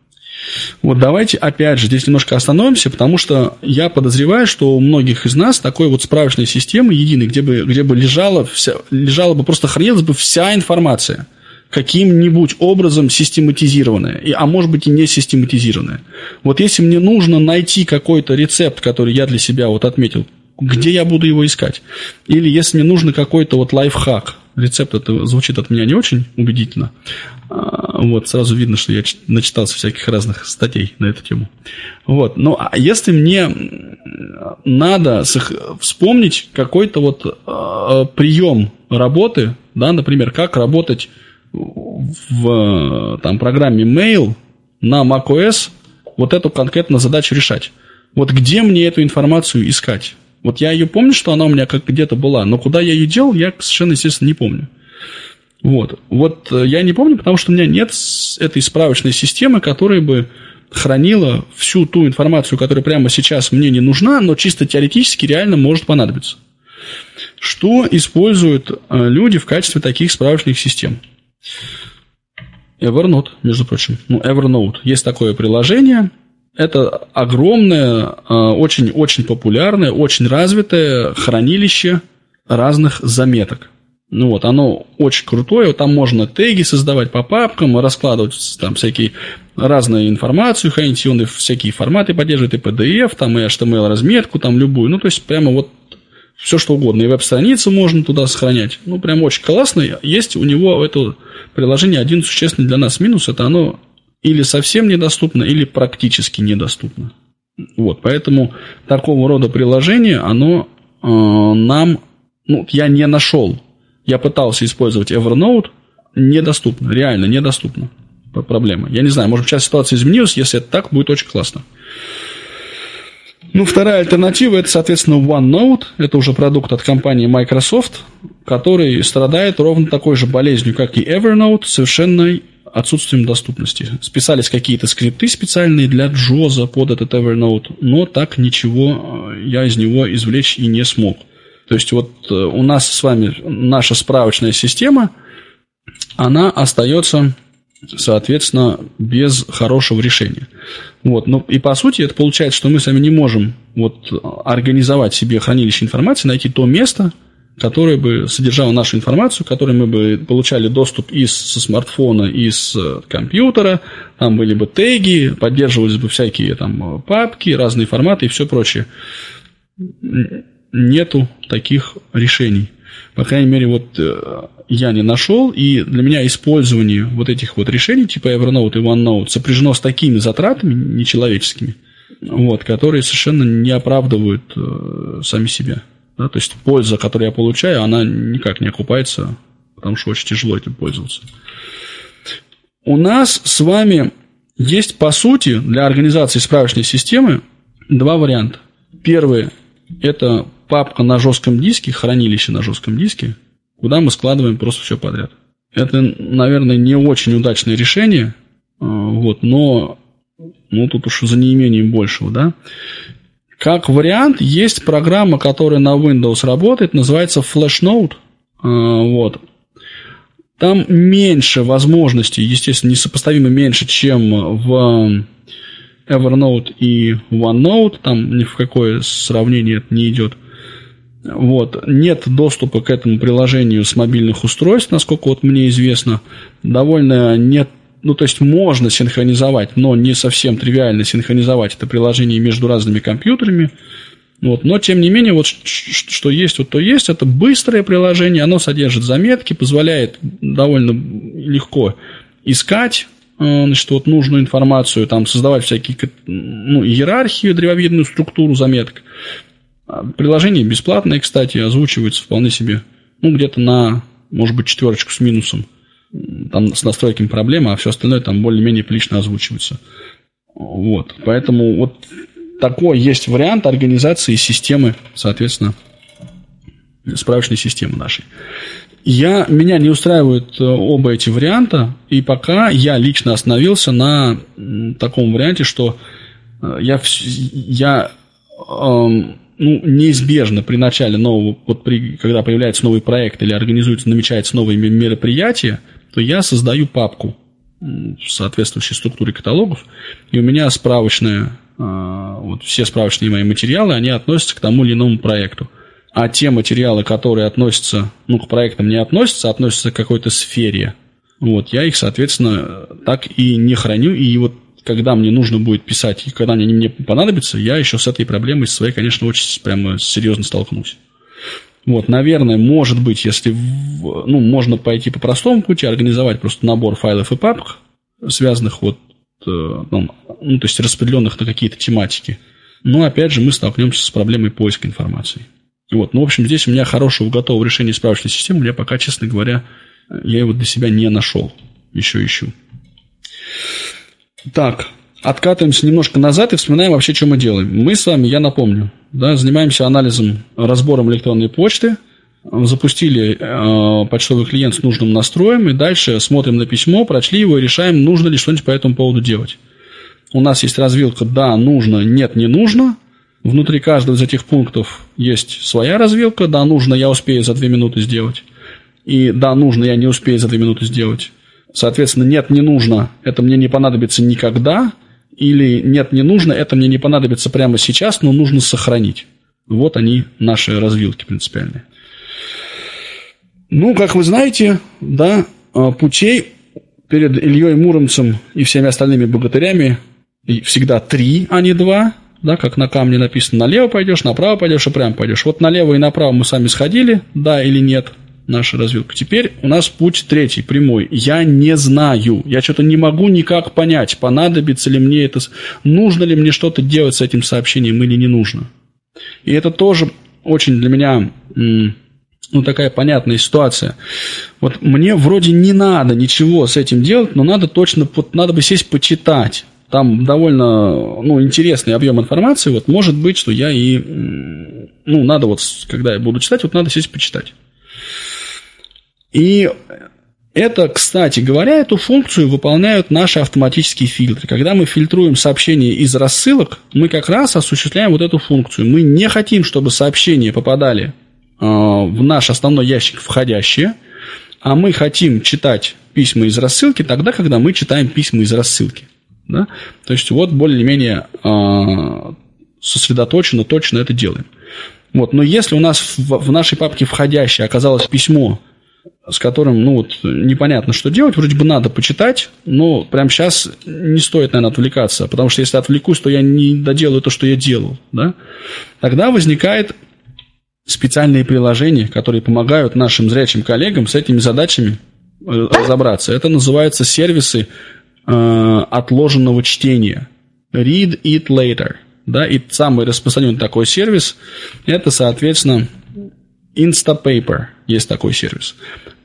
вот давайте опять же здесь немножко остановимся, потому что я подозреваю, что у многих из нас такой вот справочной системы единой, где бы, где бы лежала, вся, лежала бы просто хранилась бы вся информация каким-нибудь образом систематизированная, и, а может быть и не систематизированная. Вот если мне нужно найти какой-то рецепт, который я для себя вот отметил, где я буду его искать? Или если мне нужно какой-то вот лайфхак, рецепт это звучит от меня не очень убедительно, а, вот, сразу видно, что я начитался всяких разных статей на эту тему. Вот, ну, а если мне надо вспомнить какой-то вот э, прием работы, да, например, как работать в там, программе Mail на macOS вот эту конкретно задачу решать. Вот где мне эту информацию искать? Вот я ее помню, что она у меня как где-то была, но куда я ее делал, я совершенно, естественно, не помню. Вот. Вот э, я не помню, потому что у меня нет этой справочной системы, которая бы хранила всю ту информацию, которая прямо сейчас мне не нужна, но чисто теоретически реально может понадобиться. Что используют э, люди в качестве таких справочных систем? Evernote, между прочим. Ну, Evernote. Есть такое приложение. Это огромное, очень-очень э, популярное, очень развитое хранилище разных заметок. Ну вот, оно очень крутое, там можно теги создавать по папкам, раскладывать там всякие разную информацию, хранить, он и всякие форматы поддерживает, и PDF, там и HTML-разметку, там любую, ну то есть прямо вот все что угодно, и веб-страницу можно туда сохранять, ну прям очень классно, есть у него это приложение один существенный для нас минус, это оно или совсем недоступно, или практически недоступно. Вот, поэтому такого рода приложение, оно э, нам, ну, я не нашел я пытался использовать Evernote, недоступно, реально недоступно. Проблема. Я не знаю, может, сейчас ситуация изменилась, если это так, будет очень классно. Ну, вторая альтернатива – это, соответственно, OneNote. Это уже продукт от компании Microsoft, который страдает ровно такой же болезнью, как и Evernote, совершенной отсутствием доступности. Списались какие-то скрипты специальные для Джоза под этот Evernote, но так ничего э, я из него извлечь и не смог. То есть вот э, у нас с вами наша справочная система, она остается, соответственно, без хорошего решения. Вот. Ну, и по сути это получается, что мы сами не можем вот, организовать себе хранилище информации, найти то место, которое бы содержало нашу информацию, к которой мы бы получали доступ из со смартфона, из э, компьютера, там были бы теги, поддерживались бы всякие там папки, разные форматы и все прочее нету таких решений. По крайней мере, вот э, я не нашел, и для меня использование вот этих вот решений, типа Evernote и OneNote, сопряжено с такими затратами нечеловеческими, вот, которые совершенно не оправдывают э, сами себя. Да? То есть польза, которую я получаю, она никак не окупается, потому что очень тяжело этим пользоваться. У нас с вами есть, по сути, для организации справочной системы два варианта. Первый – это папка на жестком диске, хранилище на жестком диске, куда мы складываем просто все подряд. Это, наверное, не очень удачное решение, а, вот, но ну, тут уж за неимением большего, да. Как вариант, есть программа, которая на Windows работает, называется FlashNote. А, вот. Там меньше возможностей, естественно, несопоставимо меньше, чем в Evernote и OneNote. Там ни в какое сравнение это не идет. Вот. Нет доступа к этому приложению с мобильных устройств, насколько вот мне известно. Довольно нет ну, то есть можно синхронизовать, но не совсем тривиально синхронизовать это приложение между разными компьютерами. Вот. Но, тем не менее, вот что есть, вот то есть. Это быстрое приложение, оно содержит заметки, позволяет довольно легко искать э, значит, вот нужную информацию, там, создавать всякие ну, иерархию, древовидную структуру заметок. А, приложение бесплатное, кстати, озвучивается вполне себе, ну, где-то на, может быть, четверочку с минусом. Там с настройками проблема, а все остальное там более-менее прилично озвучивается. Вот. Поэтому вот такой есть вариант организации системы, соответственно, справочной системы нашей. Я, меня не устраивают э, оба эти варианта, и пока я лично остановился на таком варианте, что э, я, я эм, ну, неизбежно при начале нового, вот при, когда появляется новый проект или организуется, намечается новое мероприятие, то я создаю папку в соответствующей структуре каталогов, и у меня справочная, а, вот все справочные мои материалы, они относятся к тому или иному проекту. А те материалы, которые относятся, ну, к проектам не относятся, а относятся к какой-то сфере, вот, я их, соответственно, так и не храню, и вот когда мне нужно будет писать и когда они мне понадобятся, я еще с этой проблемой своей, конечно, очень прямо серьезно столкнусь. Вот, наверное, может быть, если, ну, можно пойти по простому пути, организовать просто набор файлов и папок, связанных вот, э, ну, ну то есть распределенных на какие-то тематики. Но, опять же, мы столкнемся с проблемой поиска информации. Вот, ну, в общем, здесь у меня хорошего готового решения справочной системы, я пока, честно говоря, я его для себя не нашел. еще ищу. Так, откатываемся немножко назад и вспоминаем вообще, что мы делаем. Мы с вами, я напомню, да, занимаемся анализом, разбором электронной почты, запустили э, почтовый клиент с нужным настроем, и дальше смотрим на письмо, прочли его и решаем, нужно ли что-нибудь по этому поводу делать. У нас есть развилка «да», «нужно», «нет», «не нужно». Внутри каждого из этих пунктов есть своя развилка «да, нужно, я успею за две минуты сделать», и «да, нужно, я не успею за две минуты сделать». Соответственно, «нет, не нужно», это мне не понадобится никогда, или «нет, не нужно», это мне не понадобится прямо сейчас, но нужно сохранить. Вот они, наши развилки принципиальные. Ну, как вы знаете, да, а, путей перед Ильей Муромцем и всеми остальными богатырями всегда три, а не два, да, как на камне написано, налево пойдешь, направо пойдешь и прямо пойдешь. Вот налево и направо мы сами сходили, да или нет, наша развилка. Теперь у нас путь третий, прямой. Я не знаю, я что-то не могу никак понять, понадобится ли мне это, нужно ли мне что-то делать с этим сообщением или не нужно. И это тоже очень для меня ну, такая понятная ситуация. Вот мне вроде не надо ничего с этим делать, но надо точно, вот надо бы сесть почитать. Там довольно ну, интересный объем информации. Вот может быть, что я и... Ну, надо вот, когда я буду читать, вот надо сесть почитать. И это, кстати говоря, эту функцию выполняют наши автоматические фильтры. Когда мы фильтруем сообщения из рассылок, мы как раз осуществляем вот эту функцию. Мы не хотим, чтобы сообщения попадали а, в наш основной ящик входящие, а мы хотим читать письма из рассылки тогда, когда мы читаем письма из рассылки. Да? То есть вот более-менее э, сосредоточенно, точно это делаем. Вот. Но если у нас в, в нашей папке входящее оказалось письмо, с которым, ну вот, непонятно, что делать, вроде бы надо почитать, но прямо сейчас не стоит, наверное, отвлекаться, потому что если отвлекусь, то я не доделаю то, что я делал, да? Тогда возникает специальные приложения, которые помогают нашим зрячим коллегам с этими задачами э, разобраться. Это называется сервисы э, отложенного чтения. Read it later. Да, и самый распространенный такой сервис – это, соответственно, Instapaper. Есть такой сервис.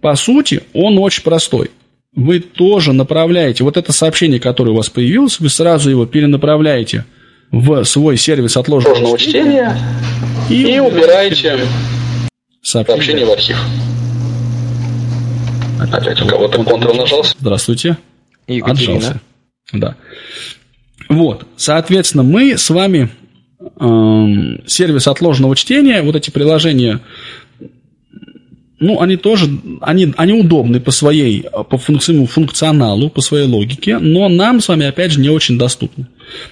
По сути, он очень простой. Вы тоже направляете, вот это сообщение, которое у вас появилось, вы сразу его перенаправляете в свой сервис отложенного чтения и, и убираете сообщение. сообщение в архив. Опять у кого-то Ctrl нажался. Здравствуйте. Екатерина. Отжался. Да. Вот, соответственно, мы с вами эм, сервис отложенного чтения, вот эти приложения, ну, они тоже, они, они удобны по своей, по своему функционалу, по своей логике, но нам с вами, опять же, не очень доступны.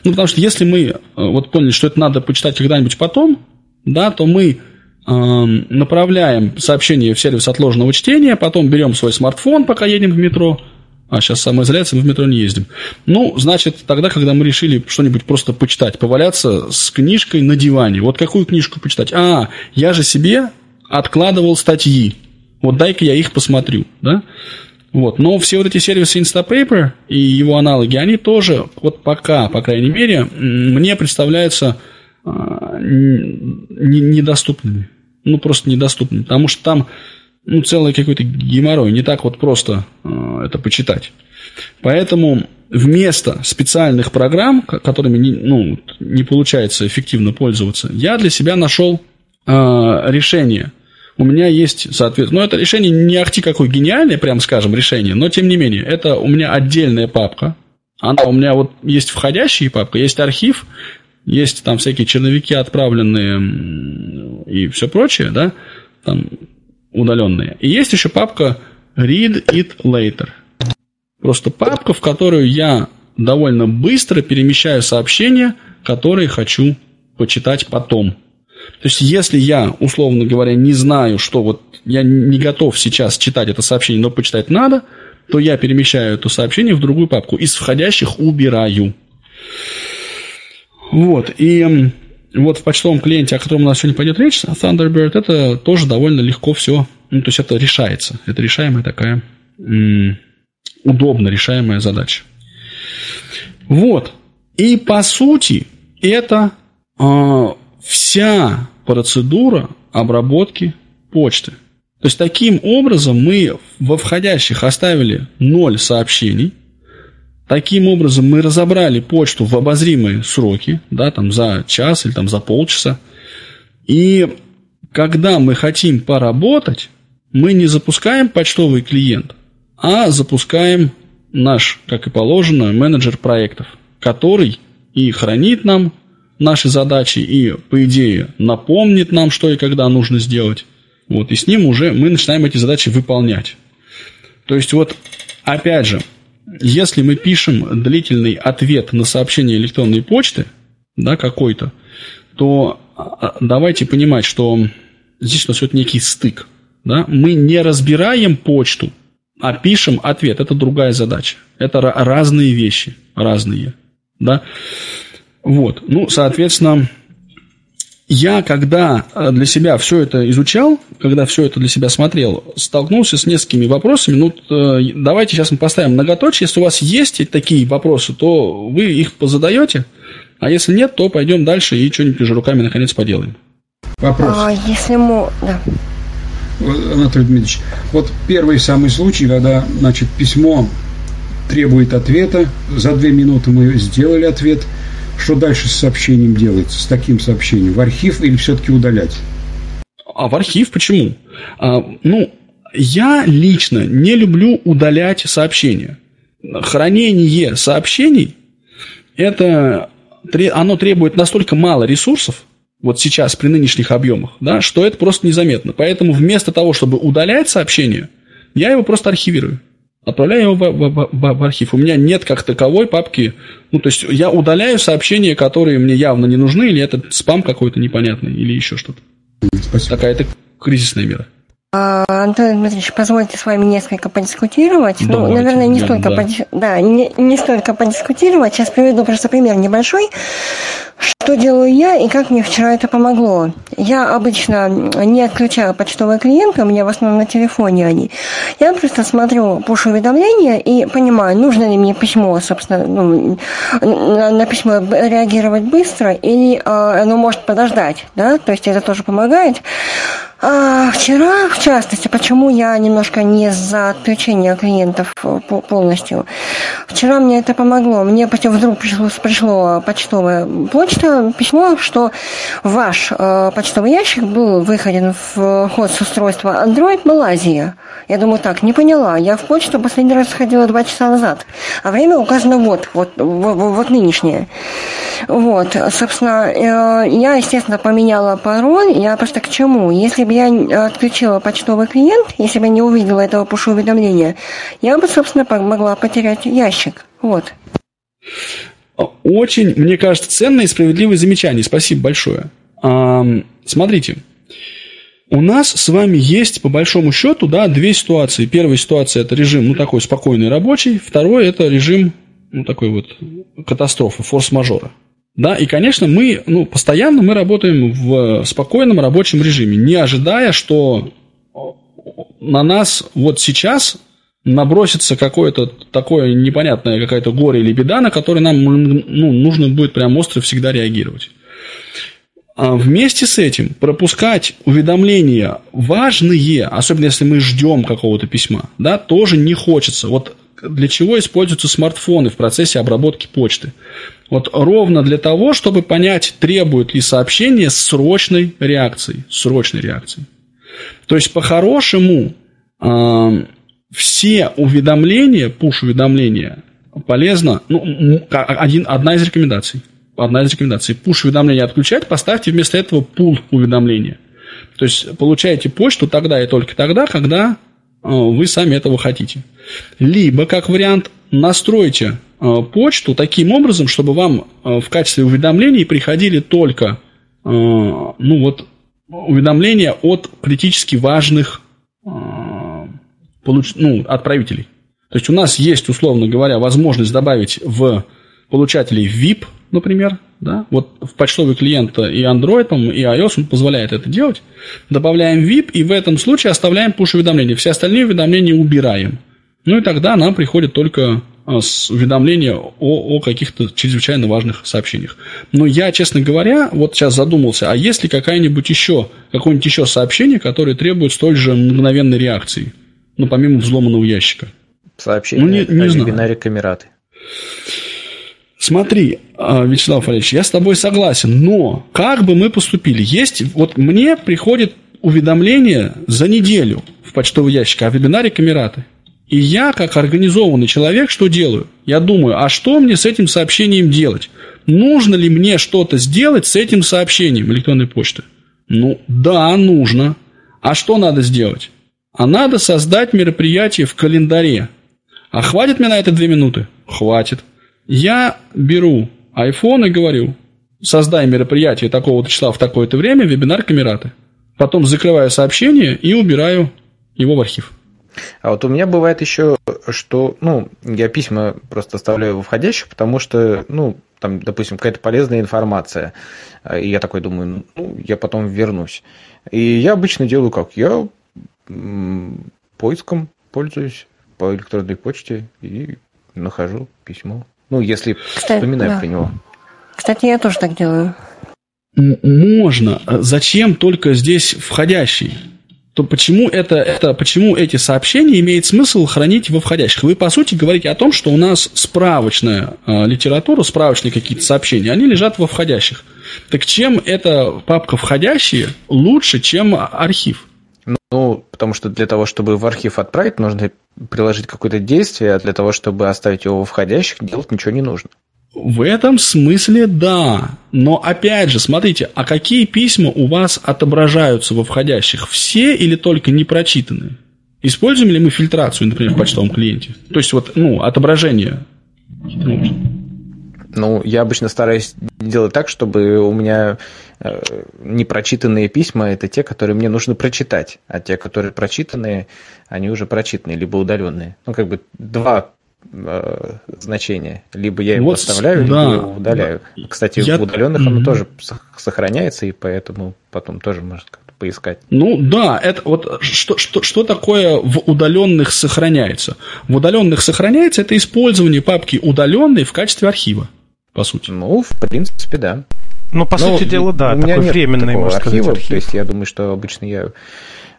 Ну, потому что если мы э, вот поняли, что это надо почитать когда-нибудь потом, да, то мы э, направляем сообщение в сервис отложенного чтения, потом берем свой смартфон, пока едем в метро, а сейчас самоизоляция, мы в метро не ездим. Ну, значит, тогда, когда мы решили что-нибудь просто почитать, поваляться с книжкой на диване. Вот какую книжку почитать? А, я же себе откладывал статьи. Вот дай-ка я их посмотрю, да? Вот. Но все вот эти сервисы Instapaper и его аналоги, они тоже, вот пока, по крайней мере, мне представляются а, недоступными. Ну, просто недоступными. Потому что там ну, целый какой-то геморрой. Не так вот просто а, это почитать. Поэтому вместо специальных программ, которыми не, ну, не получается эффективно пользоваться, я для себя нашел э, решение. У меня есть, соответственно, ну, это решение не ахти какое гениальное, прям скажем, решение, но тем не менее, это у меня отдельная папка. Она у меня вот есть входящая папка, есть архив, есть там всякие черновики отправленные и все прочее, да, там удаленные. И есть еще папка Read It Later. Просто папка, в которую я довольно быстро перемещаю сообщения, которые хочу почитать потом. То есть, если я, условно говоря, не знаю, что вот я не готов сейчас читать это сообщение, но почитать надо, то я перемещаю это сообщение в другую папку. Из входящих убираю. Вот, и вот в почтовом клиенте, о котором у нас сегодня пойдет речь, Thunderbird, это тоже довольно легко все, ну, то есть это решается. Это решаемая такая, удобно решаемая задача. Вот. И по сути, это э, вся процедура обработки почты. То есть таким образом мы во входящих оставили ноль сообщений. Таким образом мы разобрали почту в обозримые сроки, да, там за час или там за полчаса. И когда мы хотим поработать, мы не запускаем почтовый клиент, а запускаем наш, как и положено, менеджер проектов, который и хранит нам наши задачи, и, по идее, напомнит нам, что и когда нужно сделать. Вот, и с ним уже мы начинаем эти задачи выполнять. То есть, вот, опять же, если мы пишем длительный ответ на сообщение электронной почты, да, какой-то, то а, а, давайте понимать, что здесь у нас вот некий стык. Да? Мы не разбираем почту, а пишем ответ. Это другая задача. Это разные вещи, разные. Да? Вот. Ну, соответственно, я, когда э, для себя все это изучал, когда все это для себя смотрел, столкнулся с несколькими вопросами. Ну, э, давайте сейчас мы поставим многоточие. Если у вас есть такие вопросы, то вы их позадаете, а если нет, то пойдем дальше и что-нибудь уже руками наконец поделаем. Вопрос. А, если мы... Да. Анатолий Дмитриевич, вот первый самый случай, когда, значит, письмо требует ответа, за две минуты мы сделали ответ – что дальше с сообщением делается, с таким сообщением? В архив или все-таки удалять? А в архив почему? А, ну, я лично не люблю удалять сообщения. Хранение сообщений, это, оно требует настолько мало ресурсов, вот сейчас при нынешних объемах, да, что это просто незаметно. Поэтому вместо того, чтобы удалять сообщение, я его просто архивирую отправляю его в, в, в, в архив. У меня нет как таковой папки. Ну, то есть я удаляю сообщения, которые мне явно не нужны, или это спам какой-то непонятный, или еще что-то. Спасибо. Такая это кризисная мера. А, Антон Дмитриевич, позвольте с вами несколько подискутировать. Ну, Давайте, ну, наверное, не столько, да. Поди... да, не, не столько подискутировать. Сейчас приведу просто пример небольшой. Что делаю я и как мне вчера это помогло? Я обычно не отключаю почтовые клиенты, у меня в основном на телефоне они. Я просто смотрю пуш-уведомления и понимаю, нужно ли мне письмо, собственно, ну, на, на письмо реагировать быстро или э, оно может подождать, да, то есть это тоже помогает. А, вчера, в частности, почему я немножко не за отключение клиентов полностью. Вчера мне это помогло. Мне вдруг пришло, пришло почтовая почта, письмо, что ваш э, почтовый ящик был выходен в ход с устройства Android Малайзия. Я думаю, так, не поняла. Я в почту последний раз ходила два часа назад. А время указано вот, вот, вот, вот нынешнее. Вот, собственно, э, я, естественно, поменяла пароль. Я просто к чему? Если бы я отключила почтовый клиент, если бы я не увидела этого пуш-уведомления, я бы, собственно, могла потерять ящик. Вот. Очень, мне кажется, ценное и справедливое замечание. Спасибо большое. Смотрите, у нас с вами есть, по большому счету, да, две ситуации. Первая ситуация – это режим, ну, такой спокойный рабочий. Второй – это режим, ну, такой вот катастрофы, форс-мажора. Да, и, конечно, мы, ну, постоянно мы работаем в спокойном рабочем режиме, не ожидая, что на нас вот сейчас набросится какое-то такое непонятное какая-то горе или беда, на которое нам ну, нужно будет прям остро всегда реагировать. А вместе с этим пропускать уведомления важные, особенно если мы ждем какого-то письма, да, тоже не хочется. Вот для чего используются смартфоны в процессе обработки почты? Вот ровно для того, чтобы понять, требует ли сообщение срочной реакции. Срочной реакции. То есть, по-хорошему, э, все уведомления, пуш-уведомления, полезно, ну, один, одна из рекомендаций. Одна из рекомендаций. Пуш-уведомления отключать, поставьте вместо этого пул уведомления. То есть, получаете почту тогда и только тогда, когда э, вы сами этого хотите. Либо, как вариант, настройте Э, почту таким образом, чтобы вам э, в качестве уведомлений приходили только ну вот, уведомления от критически важных ну, отправителей. То есть у нас есть, условно говоря, возможность добавить в получателей VIP, например, да, вот в почтовый клиент и Android, и iOS он позволяет это делать. Добавляем VIP и в этом случае оставляем push-уведомления. Все остальные уведомления убираем. Ну и тогда нам приходит только с уведомления о, о каких-то чрезвычайно важных сообщениях. Но я, честно говоря, вот сейчас задумался, а есть ли какая-нибудь еще, какое-нибудь еще сообщение, которое требует столь же мгновенной реакции, ну, помимо взломанного ящика? Сообщение ну, не, не о знаю. вебинаре Камераты. Смотри, а, Вячеслав Валерьевич, я с тобой согласен, но как бы мы поступили? Есть, вот мне приходит уведомление за неделю в почтовый ящик о вебинаре Камераты. И я, как организованный человек, что делаю? Я думаю, а что мне с этим сообщением делать? Нужно ли мне что-то сделать с этим сообщением электронной почты? Ну, да, нужно. А что надо сделать? А надо создать мероприятие в календаре. А хватит мне на это две минуты? Хватит. Я беру iPhone и говорю, создай мероприятие такого-то числа в такое-то время, вебинар Камераты. Потом закрываю сообщение и убираю его в архив. А вот у меня бывает еще, что, ну, я письма просто оставляю в входящих, потому что, ну, там, допустим, какая-то полезная информация. И я такой думаю, ну, я потом вернусь. И я обычно делаю как? Я поиском пользуюсь по электронной почте и нахожу письмо. Ну, если Кстати, вспоминаю да. про него. Кстати, я тоже так делаю. Можно. Зачем только здесь входящий? то почему, это, это, почему эти сообщения имеет смысл хранить во входящих? Вы, по сути, говорите о том, что у нас справочная э, литература, справочные какие-то сообщения, они лежат во входящих. Так чем эта папка «Входящие» лучше, чем архив? Ну, потому что для того, чтобы в архив отправить, нужно приложить какое-то действие, а для того, чтобы оставить его во входящих, делать ничего не нужно. В этом смысле да. Но опять же, смотрите, а какие письма у вас отображаются во входящих? Все или только непрочитанные? Используем ли мы фильтрацию, например, в почтовом клиенте? То есть вот, ну, отображение. Ну, я обычно стараюсь делать так, чтобы у меня э, непрочитанные письма – это те, которые мне нужно прочитать, а те, которые прочитанные, они уже прочитанные, либо удаленные. Ну, как бы два э, значение. Либо я его вот, оставляю, да, либо его удаляю. Да. Кстати, я... в удаленных mm-hmm. оно тоже сохраняется, и поэтому потом тоже можно как-то поискать. Ну да, это вот что, что, что такое в удаленных сохраняется? В удаленных сохраняется это использование папки удаленной в качестве архива, по сути. Ну, в принципе, да. Ну, по Но сути дела, да, у меня такой нет временный, можно архива, сказать, архив. То есть я думаю, что обычно я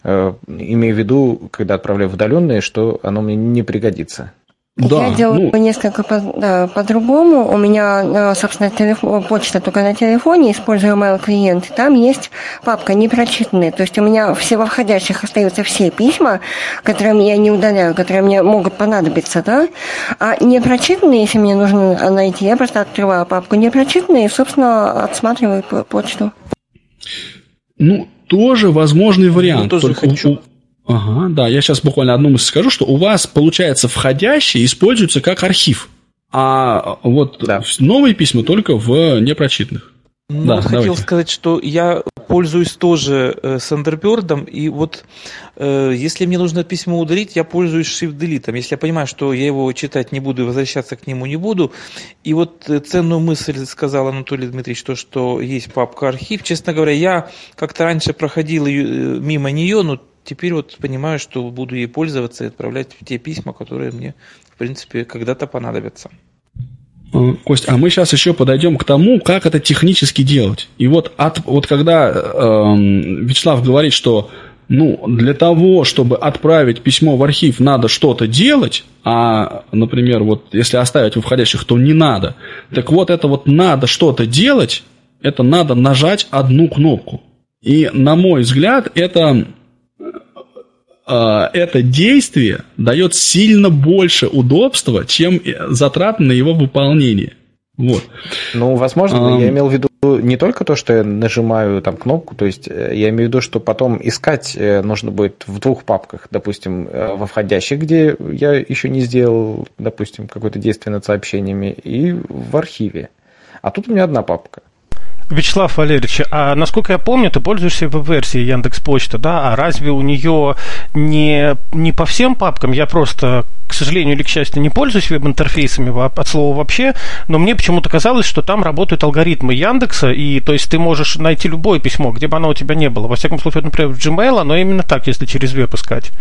э, имею в виду, когда отправляю в удаленные, что оно мне не пригодится. Да, я делаю ну... несколько по, да, по-другому. У меня, собственно, телефон, почта только на телефоне, использую mail клиент. Там есть папка непрочитанные. То есть у меня все во входящих остаются все письма, которые я не удаляю, которые мне могут понадобиться, да. А непрочитанные, если мне нужно найти, я просто открываю папку непрочитанные и, собственно, отсматриваю почту. Ну, тоже возможный вариант. Ну, тоже только хочу. Ага, да, я сейчас буквально одну мысль скажу, что у вас, получается, входящие используются как архив, а вот да. новые письма только в непрочитанных. Ну, да, хотел давайте. сказать, что я пользуюсь тоже э, Thunderbird, и вот э, если мне нужно письмо удалить, я пользуюсь Delete. Если я понимаю, что я его читать не буду и возвращаться к нему не буду, и вот э, ценную мысль сказал Анатолий Дмитриевич, то, что есть папка архив. Честно говоря, я как-то раньше проходил э, мимо нее, но теперь вот понимаю, что буду ей пользоваться и отправлять те письма, которые мне, в принципе, когда-то понадобятся. Кость, а мы сейчас еще подойдем к тому, как это технически делать. И вот, от, вот когда э, Вячеслав говорит, что ну, для того, чтобы отправить письмо в архив, надо что-то делать, а, например, вот если оставить в входящих, то не надо. Так вот, это вот надо что-то делать, это надо нажать одну кнопку. И, на мой взгляд, это это действие дает сильно больше удобства, чем затраты на его выполнение. Вот. Ну, возможно, а, я имел в виду не только то, что я нажимаю там кнопку, то есть э, я имею в виду, что потом искать э, нужно будет в двух папках, допустим, э, во входящих, где я еще не сделал, допустим, какое-то действие над сообщениями, и в архиве. А тут у меня одна папка. Вячеслав Валерьевич, а насколько я помню, ты пользуешься веб-версией Яндекс Почты, да? А разве у нее не, не по всем папкам? Я просто, к сожалению или к счастью, не пользуюсь веб-интерфейсами от слова вообще, но мне почему-то казалось, что там работают алгоритмы Яндекса, и то есть ты можешь найти любое письмо, где бы оно у тебя не было. Во всяком случае, например, в Gmail, но именно так, если через веб искать.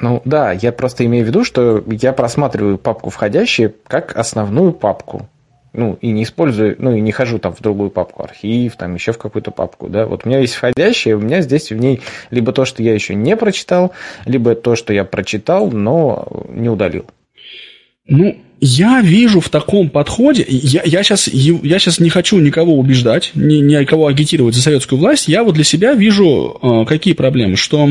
Ну да, я просто имею в виду, что я просматриваю папку входящие как основную папку. Ну, и не использую, ну, и не хожу там в другую папку, архив, там еще в какую-то папку, да. Вот у меня есть входящие, у меня здесь в ней либо то, что я еще не прочитал, либо то, что я прочитал, но не удалил. Ну, я вижу в таком подходе, я, я, сейчас, я сейчас не хочу никого убеждать, ни, никого агитировать за советскую власть, я вот для себя вижу э, какие проблемы, что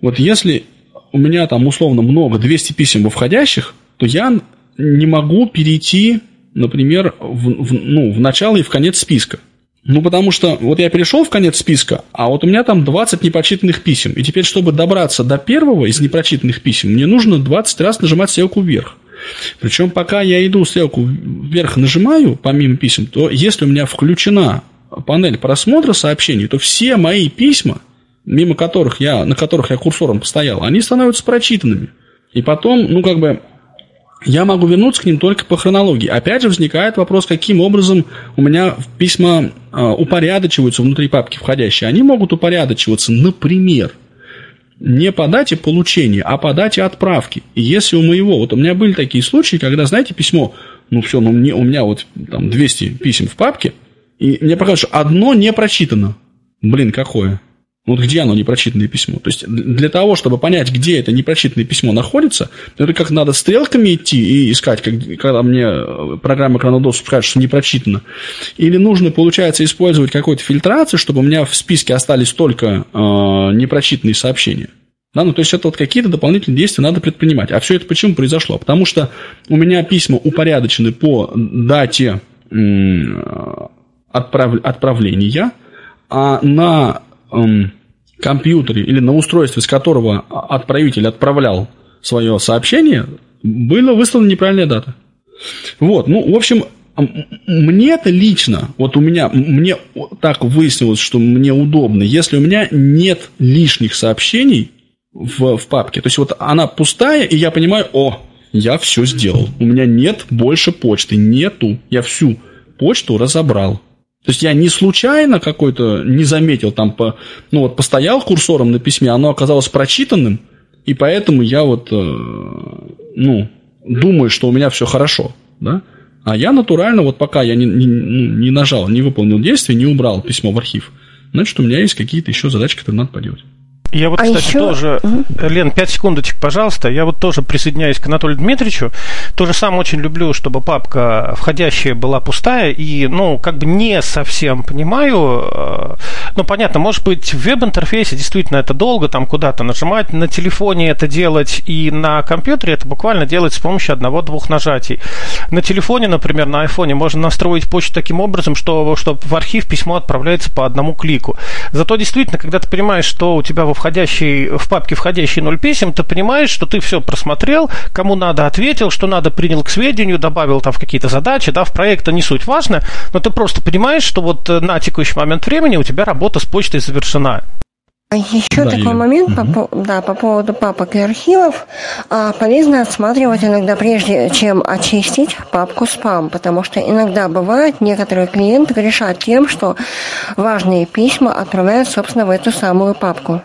вот если у меня там условно много, 200 писем во входящих, то я не могу перейти, например, в, в, ну, в начало и в конец списка. Ну, потому что вот я перешел в конец списка, а вот у меня там 20 непрочитанных писем. И теперь, чтобы добраться до первого из непрочитанных писем, мне нужно 20 раз нажимать стрелку вверх. Причем, пока я иду стрелку вверх нажимаю, помимо писем, то если у меня включена панель просмотра сообщений, то все мои письма, мимо которых я, на которых я курсором постоял, они становятся прочитанными. И потом, ну, как бы, я могу вернуться к ним только по хронологии. Опять же возникает вопрос, каким образом у меня письма э, упорядочиваются внутри папки входящие. Они могут упорядочиваться, например, не по дате получения, а по дате отправки. И если у моего, вот у меня были такие случаи, когда, знаете, письмо, ну все, ну мне, у меня вот там 200 писем в папке, и мне показывают, что одно не прочитано. Блин, какое? Вот где оно непрочитанное письмо? То есть для того, чтобы понять, где это непрочитанное письмо находится, это как надо стрелками идти и искать, как, когда мне э, программа Chronodosp скажет, что не прочитано. Или нужно, получается, использовать какую-то фильтрацию, чтобы у меня в списке остались только э, непрочитанные сообщения. Да, ну, то есть это вот какие-то дополнительные действия надо предпринимать. А все это почему произошло? Потому что у меня письма упорядочены по дате отправ... отправления, а на эм, компьютере или на устройстве, с которого отправитель отправлял свое сообщение, была выставлена неправильная дата. Вот, ну, в общем, мне-то лично, вот у меня, мне так выяснилось, что мне удобно, если у меня нет лишних сообщений в, в папке, то есть вот она пустая, и я понимаю, о, я все сделал, у меня нет больше почты, нету, я всю почту разобрал. То есть я не случайно какой-то не заметил там, по, ну вот постоял курсором на письме, оно оказалось прочитанным, и поэтому я вот, э, ну, думаю, что у меня все хорошо, да? А я натурально, вот пока я не, не, ну, не нажал, не выполнил действие, не убрал письмо в архив, значит, у меня есть какие-то еще задачи, которые надо поделать. Я вот, а кстати, еще... тоже... Лен, пять секундочек, пожалуйста. Я вот тоже присоединяюсь к Анатолию Дмитриевичу. Тоже сам очень люблю, чтобы папка входящая была пустая. И, ну, как бы не совсем понимаю. Э, ну, понятно, может быть, в веб-интерфейсе действительно это долго, там куда-то нажимать. На телефоне это делать и на компьютере это буквально делать с помощью одного-двух нажатий. На телефоне, например, на айфоне можно настроить почту таким образом, что, что в архив письмо отправляется по одному клику. Зато действительно, когда ты понимаешь, что у тебя во входящий, в папке входящий ноль писем, ты понимаешь, что ты все просмотрел, кому надо ответил, что надо принял к сведению, добавил там в какие-то задачи, да, в проект это не суть важно, но ты просто понимаешь, что вот э, на текущий момент времени у тебя работа с почтой завершена. А еще да, такой я... момент угу. по, да, по поводу папок и архивов. А, полезно отсматривать иногда, прежде чем очистить папку спам, потому что иногда бывает, некоторые клиенты грешат тем, что важные письма отправляют, собственно, в эту самую папку.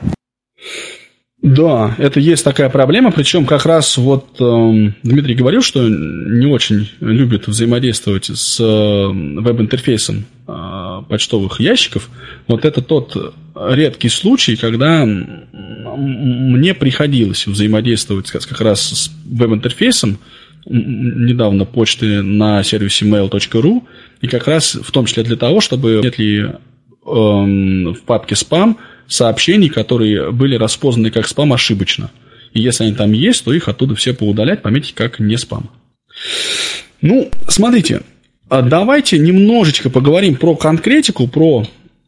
Да, это есть такая проблема, причем как раз вот э, Дмитрий говорил, что не очень любит взаимодействовать с э, веб-интерфейсом э, почтовых ящиков. Вот это тот редкий случай, когда мне приходилось взаимодействовать как раз с веб-интерфейсом, недавно почты на сервисе mail.ru, и как раз в том числе для того, чтобы нет ли э, в папке спам – сообщений, которые были распознаны как спам ошибочно. И если они там есть, то их оттуда все поудалять, пометить как не спам. Ну, смотрите, а давайте немножечко поговорим про конкретику, про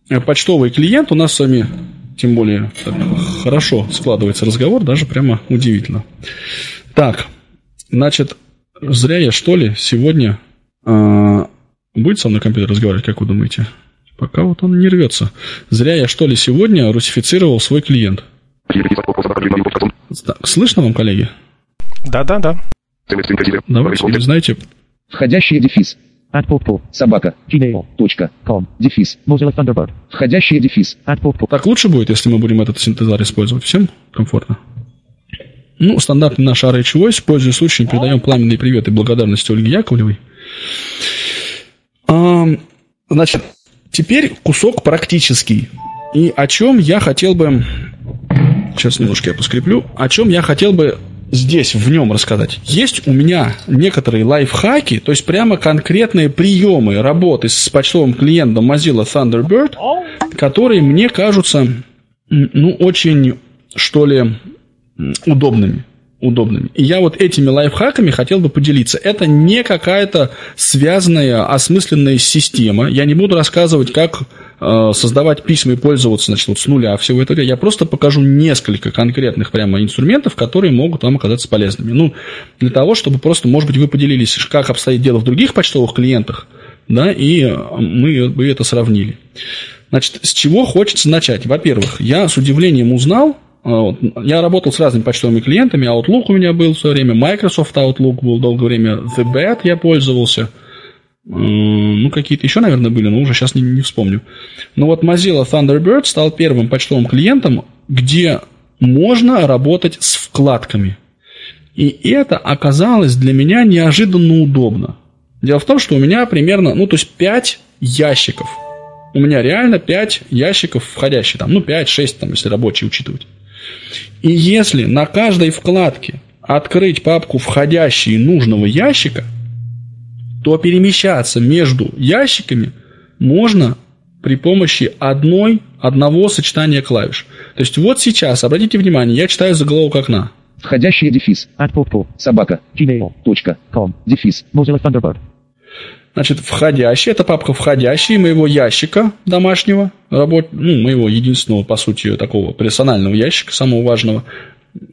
э, почтовый клиент. У нас с вами, тем более, хорошо складывается разговор, даже прямо удивительно. Так, значит, зря я, что ли, сегодня... Э, будет со мной компьютер разговаривать, как вы думаете? Пока вот он не рвется. Зря я, что ли, сегодня русифицировал свой клиент. Так, слышно вам, коллеги? Да-да-да. Давайте, или знаете... Входящий дефис. Собака. Gmail.com. Дефис. Mozilla Thunderbird. Входящий дефис. Так лучше будет, если мы будем этот синтезар использовать. Всем комфортно? Ну, стандартный наш RH Voice, пользуясь случаем, передаем пламенный привет и благодарность Ольге Яковлевой. А, значит, теперь кусок практический. И о чем я хотел бы... Сейчас немножко я поскреплю. О чем я хотел бы здесь, в нем рассказать. Есть у меня некоторые лайфхаки, то есть прямо конкретные приемы работы с почтовым клиентом Mozilla Thunderbird, которые мне кажутся, ну, очень, что ли, удобными удобными. И я вот этими лайфхаками хотел бы поделиться. Это не какая-то связанная, осмысленная система. Я не буду рассказывать, как э, создавать письма и пользоваться значит, вот с нуля всего этого. Я просто покажу несколько конкретных прямо инструментов, которые могут вам оказаться полезными. Ну, для того, чтобы просто, может быть, вы поделились, как обстоит дело в других почтовых клиентах, да, и мы бы это сравнили. Значит, с чего хочется начать? Во-первых, я с удивлением узнал, вот. Я работал с разными почтовыми клиентами. Outlook у меня был в свое время, Microsoft Outlook был долгое время, The Bad я пользовался. Ну, какие-то еще, наверное, были, но уже сейчас не, не вспомню. Но вот Mozilla Thunderbird стал первым почтовым клиентом, где можно работать с вкладками. И это оказалось для меня неожиданно удобно. Дело в том, что у меня примерно, ну, то есть 5 ящиков. У меня реально 5 ящиков входящих, там, ну, 5-6, там, если рабочие учитывать. И если на каждой вкладке открыть папку входящие нужного ящика, то перемещаться между ящиками можно при помощи одной, одного сочетания клавиш. То есть вот сейчас, обратите внимание, я читаю заголовок окна. Входящий дефис. Собака. Gmail.com. Дефис. Mozilla Thunderbird. Значит, входящий, это папка входящий моего ящика домашнего, работ, ну, моего единственного, по сути, такого персонального ящика, самого важного.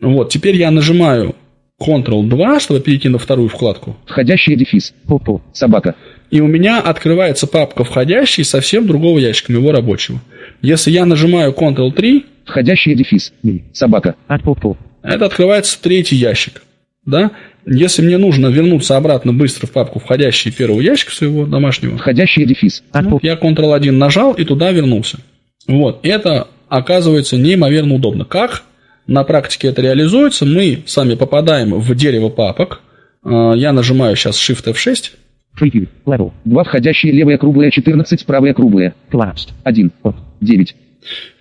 Вот, теперь я нажимаю Ctrl-2, чтобы перейти на вторую вкладку. Входящий дефис. Попу. Собака. И у меня открывается папка входящий совсем другого ящика, моего рабочего. Если я нажимаю Ctrl-3... Входящий дефис. Собака. Это открывается третий ящик. Да? Если мне нужно вернуться обратно быстро в папку входящий первого ящика своего домашнего, входящий дефис, ну, я Ctrl-1 нажал и туда вернулся. Вот, это оказывается неимоверно удобно. Как на практике это реализуется? Мы сами попадаем в дерево папок. А, я нажимаю сейчас Shift F6. Preview. Level. Два входящие, левая круглая, 14, правая круглая. Collapsed. 1. 9.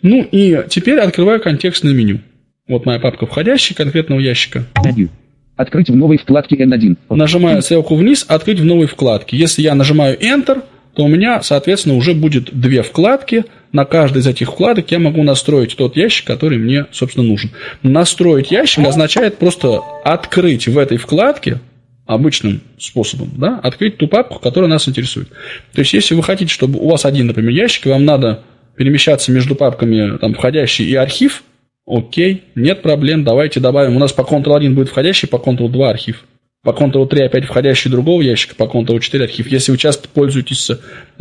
Ну и теперь открываю контекстное меню. Вот моя папка входящая конкретного ящика. Menu. Открыть в новой вкладке N1. Нажимаю стрелку вниз, открыть в новой вкладке. Если я нажимаю Enter, то у меня, соответственно, уже будет две вкладки. На каждой из этих вкладок я могу настроить тот ящик, который мне, собственно, нужен. Настроить ящик означает просто открыть в этой вкладке обычным способом, да, открыть ту папку, которая нас интересует. То есть, если вы хотите, чтобы у вас один, например, ящик, и вам надо перемещаться между папками там, входящий и архив, Окей, нет проблем, давайте добавим. У нас по Ctrl-1 будет входящий, по Ctrl-2 архив. По Ctrl-3 опять входящий другого ящика, по Ctrl-4 архив. Если вы часто пользуетесь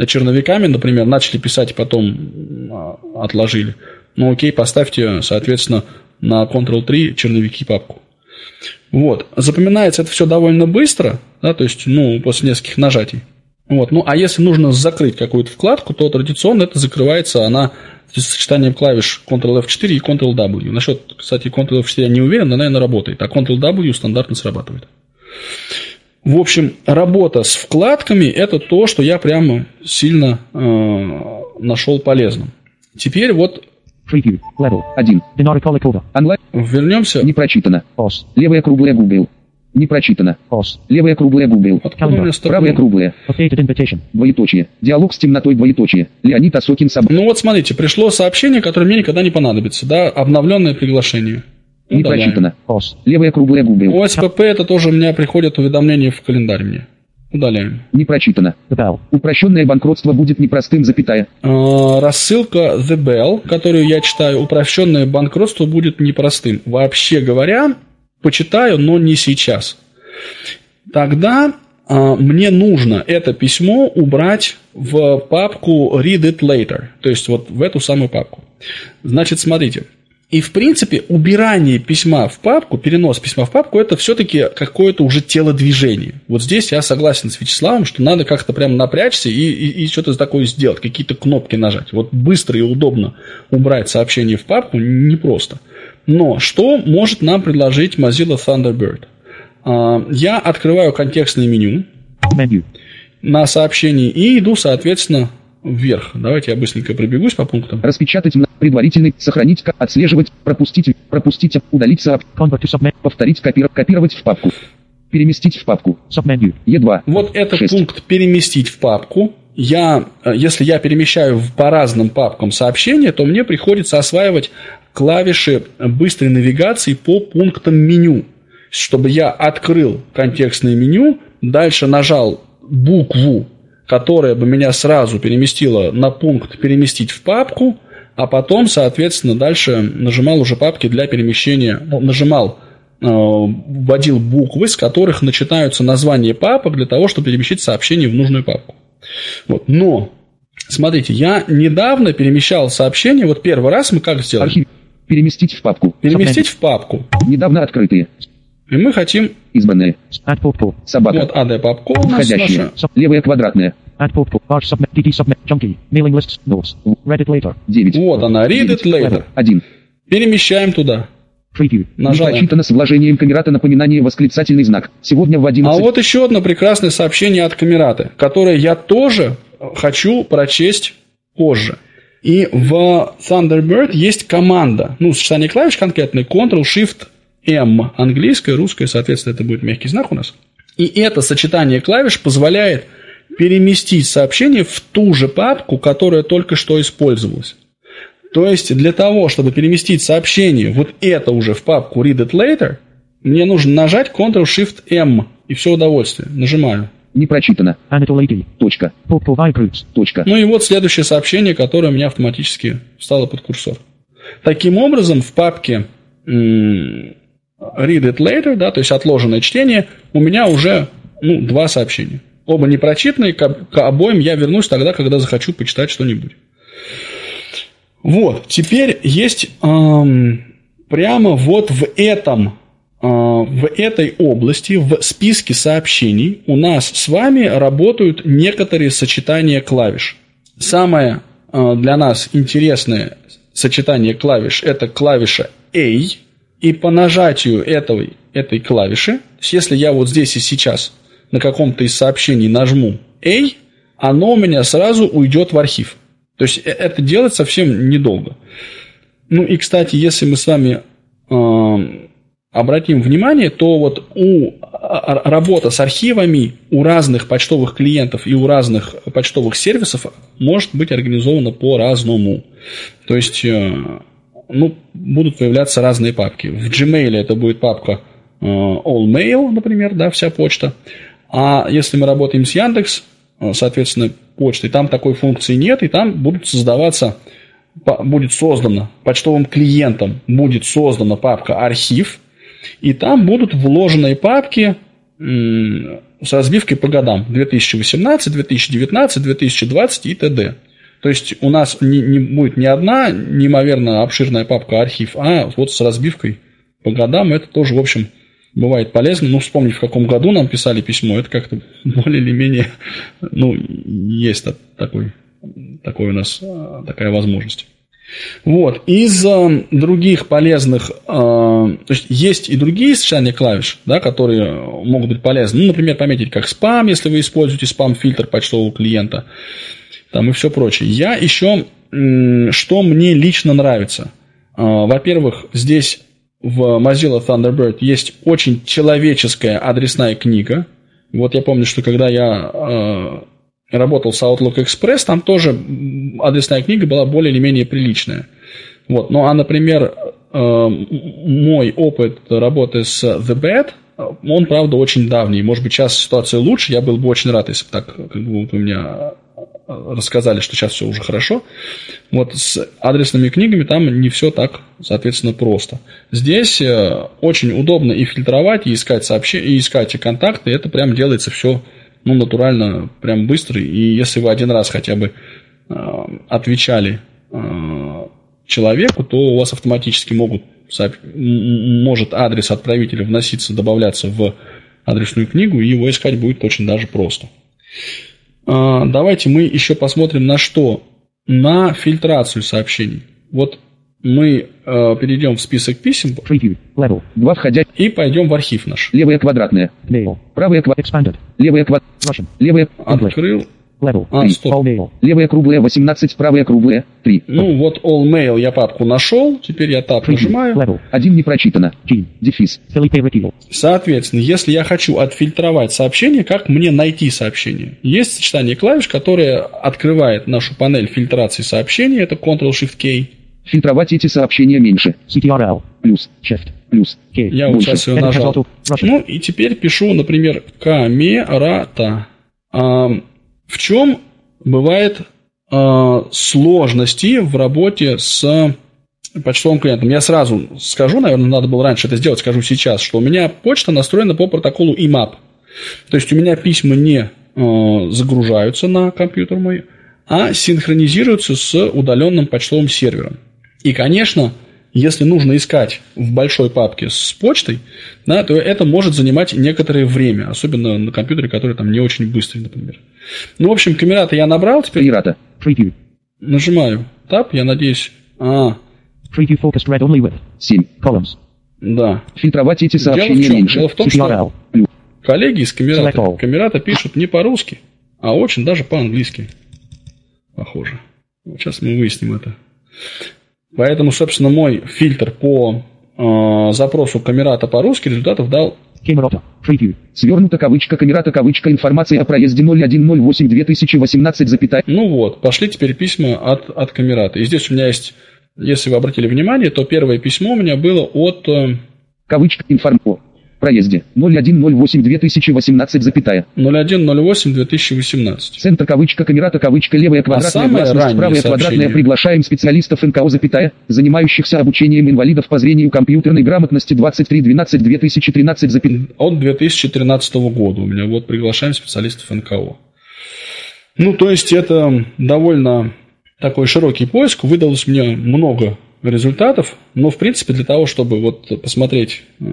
черновиками, например, начали писать, потом а, отложили, ну окей, поставьте, соответственно, на Ctrl-3 черновики папку. Вот. Запоминается это все довольно быстро, да, то есть, ну, после нескольких нажатий. Вот. Ну, а если нужно закрыть какую-то вкладку, то традиционно это закрывается, она с сочетанием клавиш Ctrl-F4 и Ctrl-W. Насчет, кстати, Ctrl-F4 я не уверен, но, наверное, работает. А Ctrl-W стандартно срабатывает. В общем, работа с вкладками – это то, что я прямо сильно э, нашел полезным. Теперь вот Preview. Level 1. Онлайн. Вернемся. Не прочитано. Os. Левая круглая Google. Не прочитано. Левая круглая Google. Правая круглая. Двоеточие. Диалог с темнотой двоеточие. Леонид Осокин Саб. Ну вот смотрите, пришло сообщение, которое мне никогда не понадобится. Да, обновленное приглашение. Ну, не прочитано. Os. Левая круглая Google. ОСПП это тоже у меня приходит уведомление в календарь мне. Удаляем. Не прочитано. The Упрощенное банкротство будет непростым, запятая. А, рассылка The Bell, которую я читаю, упрощенное банкротство будет непростым. Вообще говоря, почитаю, но не сейчас. Тогда а, мне нужно это письмо убрать в папку Read It Later, то есть вот в эту самую папку. Значит, смотрите. И, в принципе, убирание письма в папку, перенос письма в папку, это все-таки какое-то уже телодвижение. Вот здесь я согласен с Вячеславом, что надо как-то прям напрячься и, и, и что-то такое сделать, какие-то кнопки нажать. Вот быстро и удобно убрать сообщение в папку непросто. Но что может нам предложить Mozilla Thunderbird? А, я открываю контекстное меню на сообщении и иду, соответственно, вверх. Давайте я быстренько пробегусь по пунктам. Распечатать предварительный, сохранить, отслеживать, пропустить, пропустить, удалить, сооб... повторить, копировать, копировать в папку. Переместить в папку. Submenu. E2. Вот это 6. пункт «Переместить в папку». Я, э, если я перемещаю по разным папкам сообщения, то мне приходится осваивать клавиши быстрой навигации по пунктам меню. Чтобы я открыл контекстное меню, дальше нажал букву, которая бы меня сразу переместила на пункт «Переместить в папку», а потом, соответственно, дальше нажимал уже папки для перемещения, ну, нажимал Э, вводил буквы, с которых начинаются названия папок для того, чтобы перемещить сообщение в нужную папку. Вот. Но, смотрите, я недавно перемещал сообщение, вот первый раз мы как сделали? Архив. Переместить в папку. Переместить в папку. Недавно открытые. И мы хотим... Избранные. Собака. Вот AD папку Входящая. Наша... Левая квадратная. Add pop large submit, DT submit, chunky, mailing lists, notes, read it later. 9. Вот она, read it later. 1. Перемещаем туда. Preview. Нажал. Не прочитано с вложением камерата напоминание восклицательный знак. Сегодня в 11... А вот еще одно прекрасное сообщение от камераты, которое я тоже хочу прочесть позже. И в Thunderbird есть команда, ну, сочетание клавиш конкретное, Ctrl-Shift-M, английское, русское, соответственно, это будет мягкий знак у нас. И это сочетание клавиш позволяет переместить сообщение в ту же папку, которая только что использовалась. То есть для того, чтобы переместить сообщение вот это уже в папку Read It Later, мне нужно нажать Ctrl-Shift-M и все удовольствие. Нажимаю. Не прочитано. Точка. Точка. Ну и вот следующее сообщение, которое у меня автоматически встало под курсор. Таким образом, в папке Read It Later, да, то есть отложенное чтение, у меня уже ну, два сообщения. Оба непрочитанные, к, к обоим я вернусь тогда, когда захочу почитать что-нибудь. Вот, теперь есть эм, прямо вот в этом, в этой области, в списке сообщений у нас с вами работают некоторые сочетания клавиш. Самое э, для нас интересное сочетание клавиш – это клавиша A, и по нажатию этой, этой клавиши, если я вот здесь и сейчас на каком-то из сообщений нажму A, оно у меня сразу уйдет в архив – то есть э, это делать совсем недолго. Ну и, кстати, если мы с вами э, обратим внимание, то вот у а, а, работа с архивами у разных почтовых клиентов и у разных почтовых сервисов может быть организована по-разному. То есть, э, ну, будут появляться разные папки. В Gmail это будет папка э, All Mail, например, да, вся почта. А если мы работаем с Яндекс, Э, соответственно, почты. Там такой функции нет, и там будут создаваться, будет создана почтовым клиентом, будет создана папка архив, и там будут вложенные папки с разбивкой по годам 2018, 2019, 2020 и т.д. То есть у нас не, не будет не одна неимоверно обширная папка архив, а вот с разбивкой по годам это тоже, в общем, бывает полезно. Ну, вспомнить, в каком году нам писали письмо, это как-то более или менее, ну, есть такой, такой у нас, а, такая возможность. Вот. Из э, других полезных, э, то есть есть и другие сочетания клавиш, да, которые могут быть полезны. Ну, например, пометить как спам, если вы используете спам-фильтр почтового клиента, там и все прочее. Я еще, э, что мне лично нравится. Э, во-первых, здесь в Mozilla Thunderbird есть очень человеческая адресная книга. Вот я помню, что когда я э, работал с Outlook Express, там тоже адресная книга была более или менее приличная. Вот. Ну, а, например, э, мой опыт работы с The Bad, он, правда, очень давний. Может быть, сейчас ситуация лучше. Я был бы очень рад, если бы так как бы, вот у меня рассказали, что сейчас все уже хорошо. Вот с адресными книгами там не все так, соответственно, просто. Здесь э, очень удобно и фильтровать, и искать сообщения, и искать контакты. Это прям делается все ну, натурально, прям быстро. И если вы один раз хотя бы э, отвечали э, человеку, то у вас автоматически могут, может адрес отправителя вноситься, добавляться в адресную книгу, и его искать будет очень даже просто. А, давайте мы еще посмотрим на что? На фильтрацию сообщений. Вот мы э, перейдем в список писем Preview. Level. Два входя. и пойдем в архив наш. Левая квадратная. Mail. Правая квадратная. Expanded. Левая квадратная. Левая. Открыл. Level. А, 3. стоп. All mail. Левая круглая 18, правая круглая 3. Ну вот All Mail я папку нашел, теперь я тап Preview. нажимаю. Level. Один не прочитано. G. Дефис. Соответственно, если я хочу отфильтровать сообщение, как мне найти сообщение? Есть сочетание клавиш, которое открывает нашу панель фильтрации сообщений, это Ctrl-Shift-K. Фильтровать эти сообщения меньше. CTRL. Плюс. Shift. Плюс. K. Я вот сейчас ее нажал. Ну и теперь пишу, например, камерата. А, в чем бывает а, сложности в работе с почтовым клиентом? Я сразу скажу, наверное, надо было раньше это сделать, скажу сейчас, что у меня почта настроена по протоколу IMAP. То есть у меня письма не а, загружаются на компьютер мой, а синхронизируются с удаленным почтовым сервером. И, конечно, если нужно искать в большой папке с почтой, да, то это может занимать некоторое время, особенно на компьютере, который там не очень быстрый, например. Ну, в общем, камерата я набрал, теперь Камерата. Preview. нажимаю Tab, я надеюсь. А, Preview focused read only with 7 columns. да. Фильтровать эти Дело сообщения чем? меньше. Дело в том, что-. Коллеги из камерата, камерата пишут не по-русски, а очень даже по-английски. Похоже. Вот сейчас мы выясним это. Поэтому, собственно, мой фильтр по э, запросу камерата по-русски результатов дал Камерата. Preview. Свернута кавычка, камерата кавычка, информация о проезде 0108 2018 запятая. Ну вот, пошли теперь письма от, от камерата. И здесь у меня есть, если вы обратили внимание, то первое письмо у меня было от... э, Кавычка, информ... Проезде. 0108 2018 запятая. 01.08.2018. Центр кавычка, камерата кавычка, левая квадратная самое гласность, правая сообщение? квадратная. Приглашаем специалистов НКО запятая, занимающихся обучением инвалидов по зрению компьютерной грамотности 2312 2013 запятая. От 2013 года у меня вот приглашаем специалистов НКО. Ну, то есть это довольно такой широкий поиск. Выдалось мне много результатов, но, в принципе, для того, чтобы вот посмотреть э,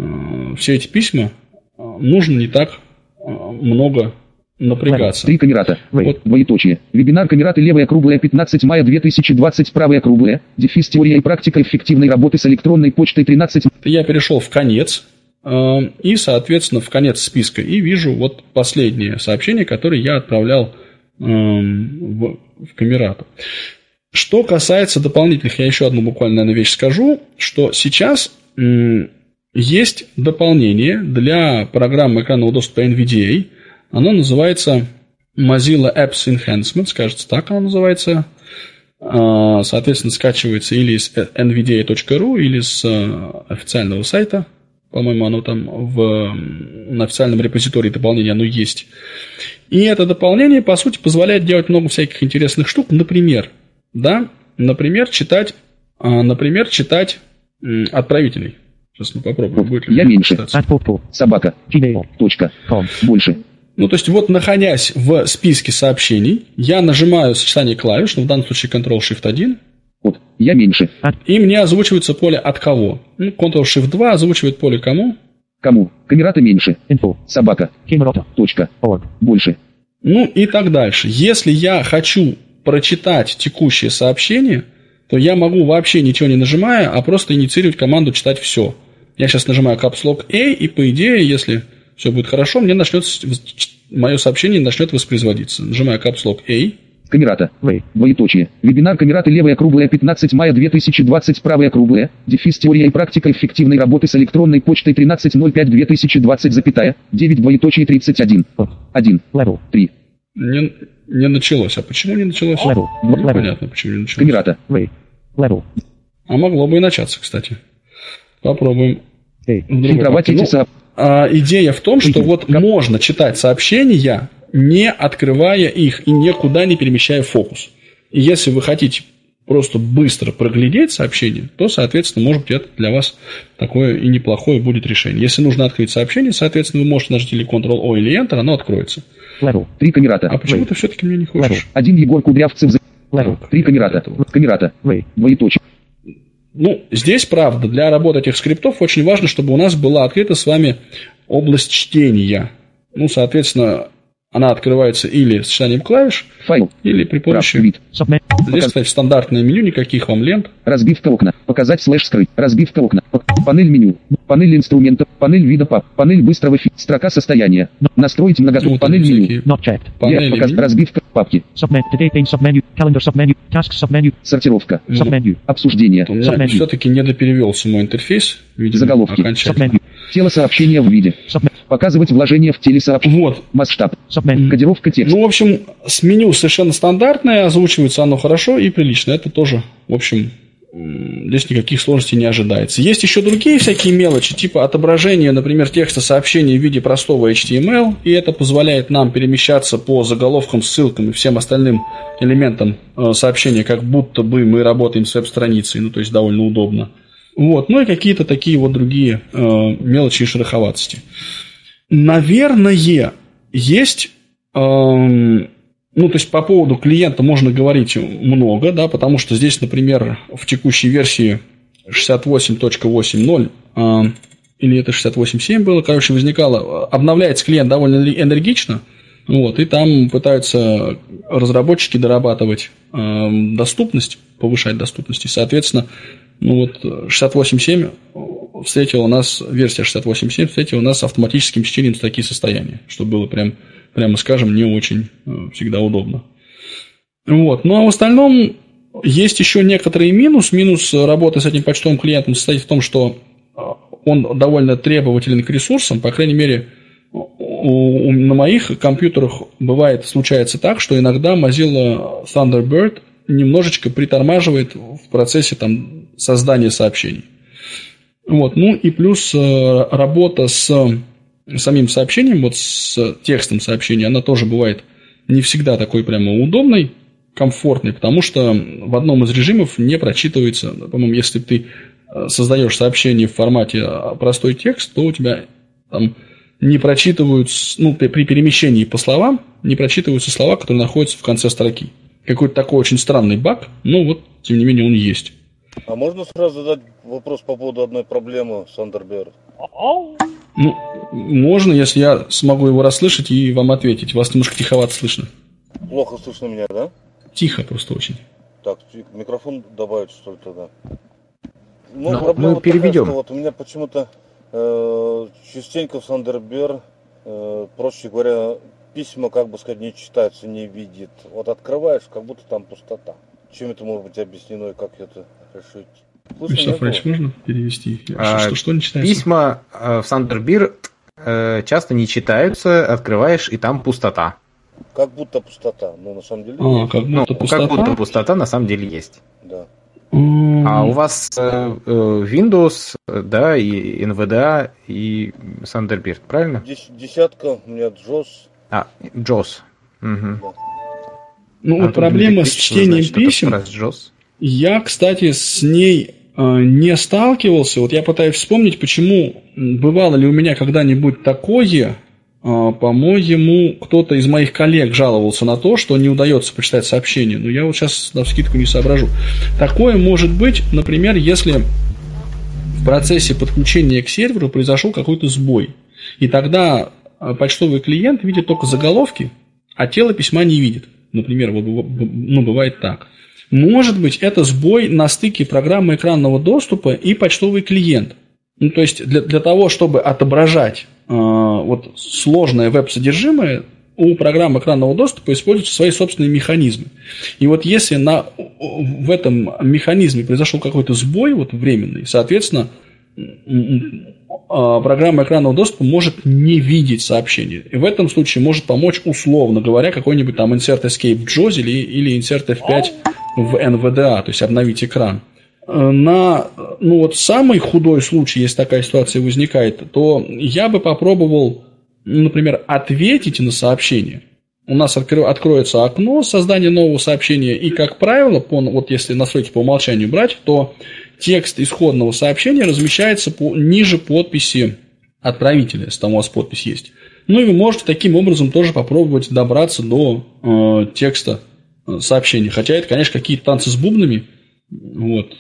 все эти письма, э, нужно не так э, много напрягаться. Три камерата. В. Вот. Двоеточие. Вебинар камераты левая круглая 15 мая 2020 правая круглая. Дефис теория и практика эффективной работы с электронной почтой 13 Я перешел в конец э, и, соответственно, в конец списка и вижу вот последнее сообщение, которое я отправлял в, в камерату. Что касается дополнительных, я еще одну буквально, наверное, вещь скажу, что сейчас есть дополнение для программы экранного доступа NVDA. Оно называется Mozilla Apps Enhancement, кажется, так оно называется. А, Соответственно, скачивается или с nvda.ru, или с э, официального сайта. По-моему, оно там в, на официальном репозитории дополнения оно есть. И это дополнение, по сути, позволяет делать много всяких интересных штук. Например, да, например, читать, а, например, читать м, отправителей. Сейчас мы попробуем, будет ли Я меньше. читаться. Отпопу. Собака. Gmail. Точка. Com. Больше. Ну, то есть, вот находясь в списке сообщений, я нажимаю сочетание клавиш, ну, в данном случае Ctrl-Shift-1, Вот. Я меньше. и мне озвучивается поле от кого. Ну, Ctrl-Shift-2 озвучивает поле кому. Кому? Камерата меньше. Info. Собака. Камерата. Точка. Org. Больше. Ну, и так дальше. Если я хочу прочитать текущее сообщение, то я могу вообще ничего не нажимая, а просто инициировать команду читать все. Я сейчас нажимаю Caps Lock A, и по идее, если все будет хорошо, мне начнет, с- мое сообщение начнет воспроизводиться. Нажимаю Caps Lock A, Камерата. В. Двоеточие. Вебинар камераты левая круглая 15 мая 2020 правая круглая. Дефис теория и практика эффективной работы с электронной почтой 13.05 2020 запятая. 9 двоеточие 31. 1. Level. 3. не, не началось. А почему не началось? Level. Ну, Level. Понятно, почему не началось. Камерата. В. Level. А могло бы и начаться, кстати. Попробуем. Фильтровать папке. эти Ну, сообщения. а, идея в том, что вот как- можно читать сообщения, не открывая их и никуда не перемещая фокус. И если вы хотите просто быстро проглядеть сообщение, то, соответственно, может быть, это для вас такое и неплохое будет решение. Если нужно открыть сообщение, соответственно, вы можете нажать или Ctrl-O, или Enter, оно откроется. Level. 3 камерата. А почему ты все-таки мне не хочешь? 1 Егор Кудрявцев. за- Level. 3 камерата. Камерата. В. Двоеточие. Ну, здесь, правда, для работы этих скриптов очень важно, чтобы у нас была открыта с вами область чтения. Ну, соответственно, она открывается или сочетанием клавиш, Файл. или при помощи... Вид. Здесь, кстати, стандартное меню, никаких вам лент. Разбивка окна. Показать слэш скрыть. Разбивка окна. Панель меню. Панель инструментов. Панель вида пап. Панель быстрого фи. Строка состояния. Настроить. Вот панель меню. Not checked. Панель показ... Разбивка папки. Submenu. Today pane submenu. Calendar submenu. Tasks submenu. Сортировка. Submenu. Обсуждение. Все-таки не доперевелся мой интерфейс. Видимо, Заголовки. Submenu. Тело сообщения в виде. Submenu. Показывать вложение в телесообщение. Вот. Масштаб. Submenu. Кодировка текста. Ну, в общем, с меню совершенно стандартное, озвучивается оно хорошо и прилично. Это тоже, в общем, здесь никаких сложностей не ожидается. Есть еще другие всякие мелочи, типа отображения, например, текста сообщений в виде простого HTML, и это позволяет нам перемещаться по заголовкам, ссылкам и всем остальным элементам э, сообщения, как будто бы мы работаем с веб-страницей, ну, то есть довольно удобно. Вот, ну и какие-то такие вот другие э, мелочи и шероховатости. Наверное, есть э, ну, то есть по поводу клиента можно говорить много, да, потому что здесь, например, в текущей версии 68.8.0 э, или это 68.7 было, короче, возникало, обновляется клиент довольно энергично, вот, и там пытаются разработчики дорабатывать э, доступность, повышать доступность, и, соответственно, ну вот 68.7 встретила нас, версия 68.7 встретила нас автоматическим чтением строки состояния, что было прям прямо скажем, не очень э, всегда удобно. Вот. Ну а в остальном есть еще некоторый минус. Минус работы с этим почтовым клиентом состоит в том, что э, он довольно требователен к ресурсам, по крайней мере, у, у, на моих компьютерах бывает, случается так, что иногда Mozilla Thunderbird немножечко притормаживает в процессе там, создания сообщений. Вот. Ну и плюс э, работа с самим сообщением, вот с текстом сообщения, она тоже бывает не всегда такой прямо удобной, комфортной, потому что в одном из режимов не прочитывается, по-моему, если ты э, создаешь сообщение в формате а, простой текст, то у тебя там не прочитываются, ну, при перемещении по словам, не прочитываются слова, которые находятся в конце строки. Какой-то такой очень странный баг, но вот, тем не менее, он есть. А можно сразу задать вопрос по поводу одной проблемы с Андерберг? Ну, можно, если я смогу его расслышать и вам ответить. Вас немножко тиховато слышно. Плохо слышно меня, да? Тихо просто очень. Так, микрофон добавить, что ли, тогда? Ну, Но ну, мы переведем. Такая, вот у меня почему-то э, частенько в Сандербер, э, проще говоря, письма, как бы сказать, не читаются, не видит. Вот открываешь, как будто там пустота. Чем это может быть объяснено и как это решить? Вячеслав Фрейч, можно перевести? А, что, что не читается? Письма э, в Сандербир э, часто не читаются, открываешь, и там пустота. Как будто пустота, но на самом деле а. Как будто, ну, пустота? как будто пустота на самом деле есть. Да. А у вас э, э Windows, да, и NVDA, и Thunderbird, правильно? Десятка, у меня JOS. А, JOS. Угу. Да. Ну, вот проблема с чтением писем. Я, кстати, с ней не сталкивался. Вот я пытаюсь вспомнить, почему бывало ли у меня когда-нибудь такое. Э, по-моему, кто-то из моих коллег жаловался на то, что не удается почитать сообщение. Но я вот сейчас на скидку не соображу. Такое может быть, например, если в процессе подключения к серверу произошел какой-то сбой. И тогда э, почтовый клиент видит только заголовки, а тело письма не видит. Например, ну, бывает так. Может быть, это сбой на стыке программы экранного доступа и почтовый клиент. Ну, то есть для, для того, чтобы отображать э, вот сложное веб-содержимое, у программы экранного доступа используются свои собственные механизмы. И вот если на, в этом механизме произошел какой-то сбой вот временный, соответственно, программа экранного доступа может не видеть сообщение. И в этом случае может помочь, условно говоря, какой-нибудь там insert escape JAWS или, или insert F5 в NVDA, то есть обновить экран. Э, на ну вот самый худой случай, если такая ситуация возникает, то я бы попробовал, например, ответить на сообщение. У нас откроется окно создания нового сообщения, и, как правило, по, вот если настройки по умолчанию брать, то текст исходного сообщения размещается по, ниже подписи отправителя, если там у вас подпись есть. Ну и вы можете таким образом тоже попробовать добраться до э, текста Э, сообщений. Хотя это, конечно, какие-то танцы с бубнами, Вот.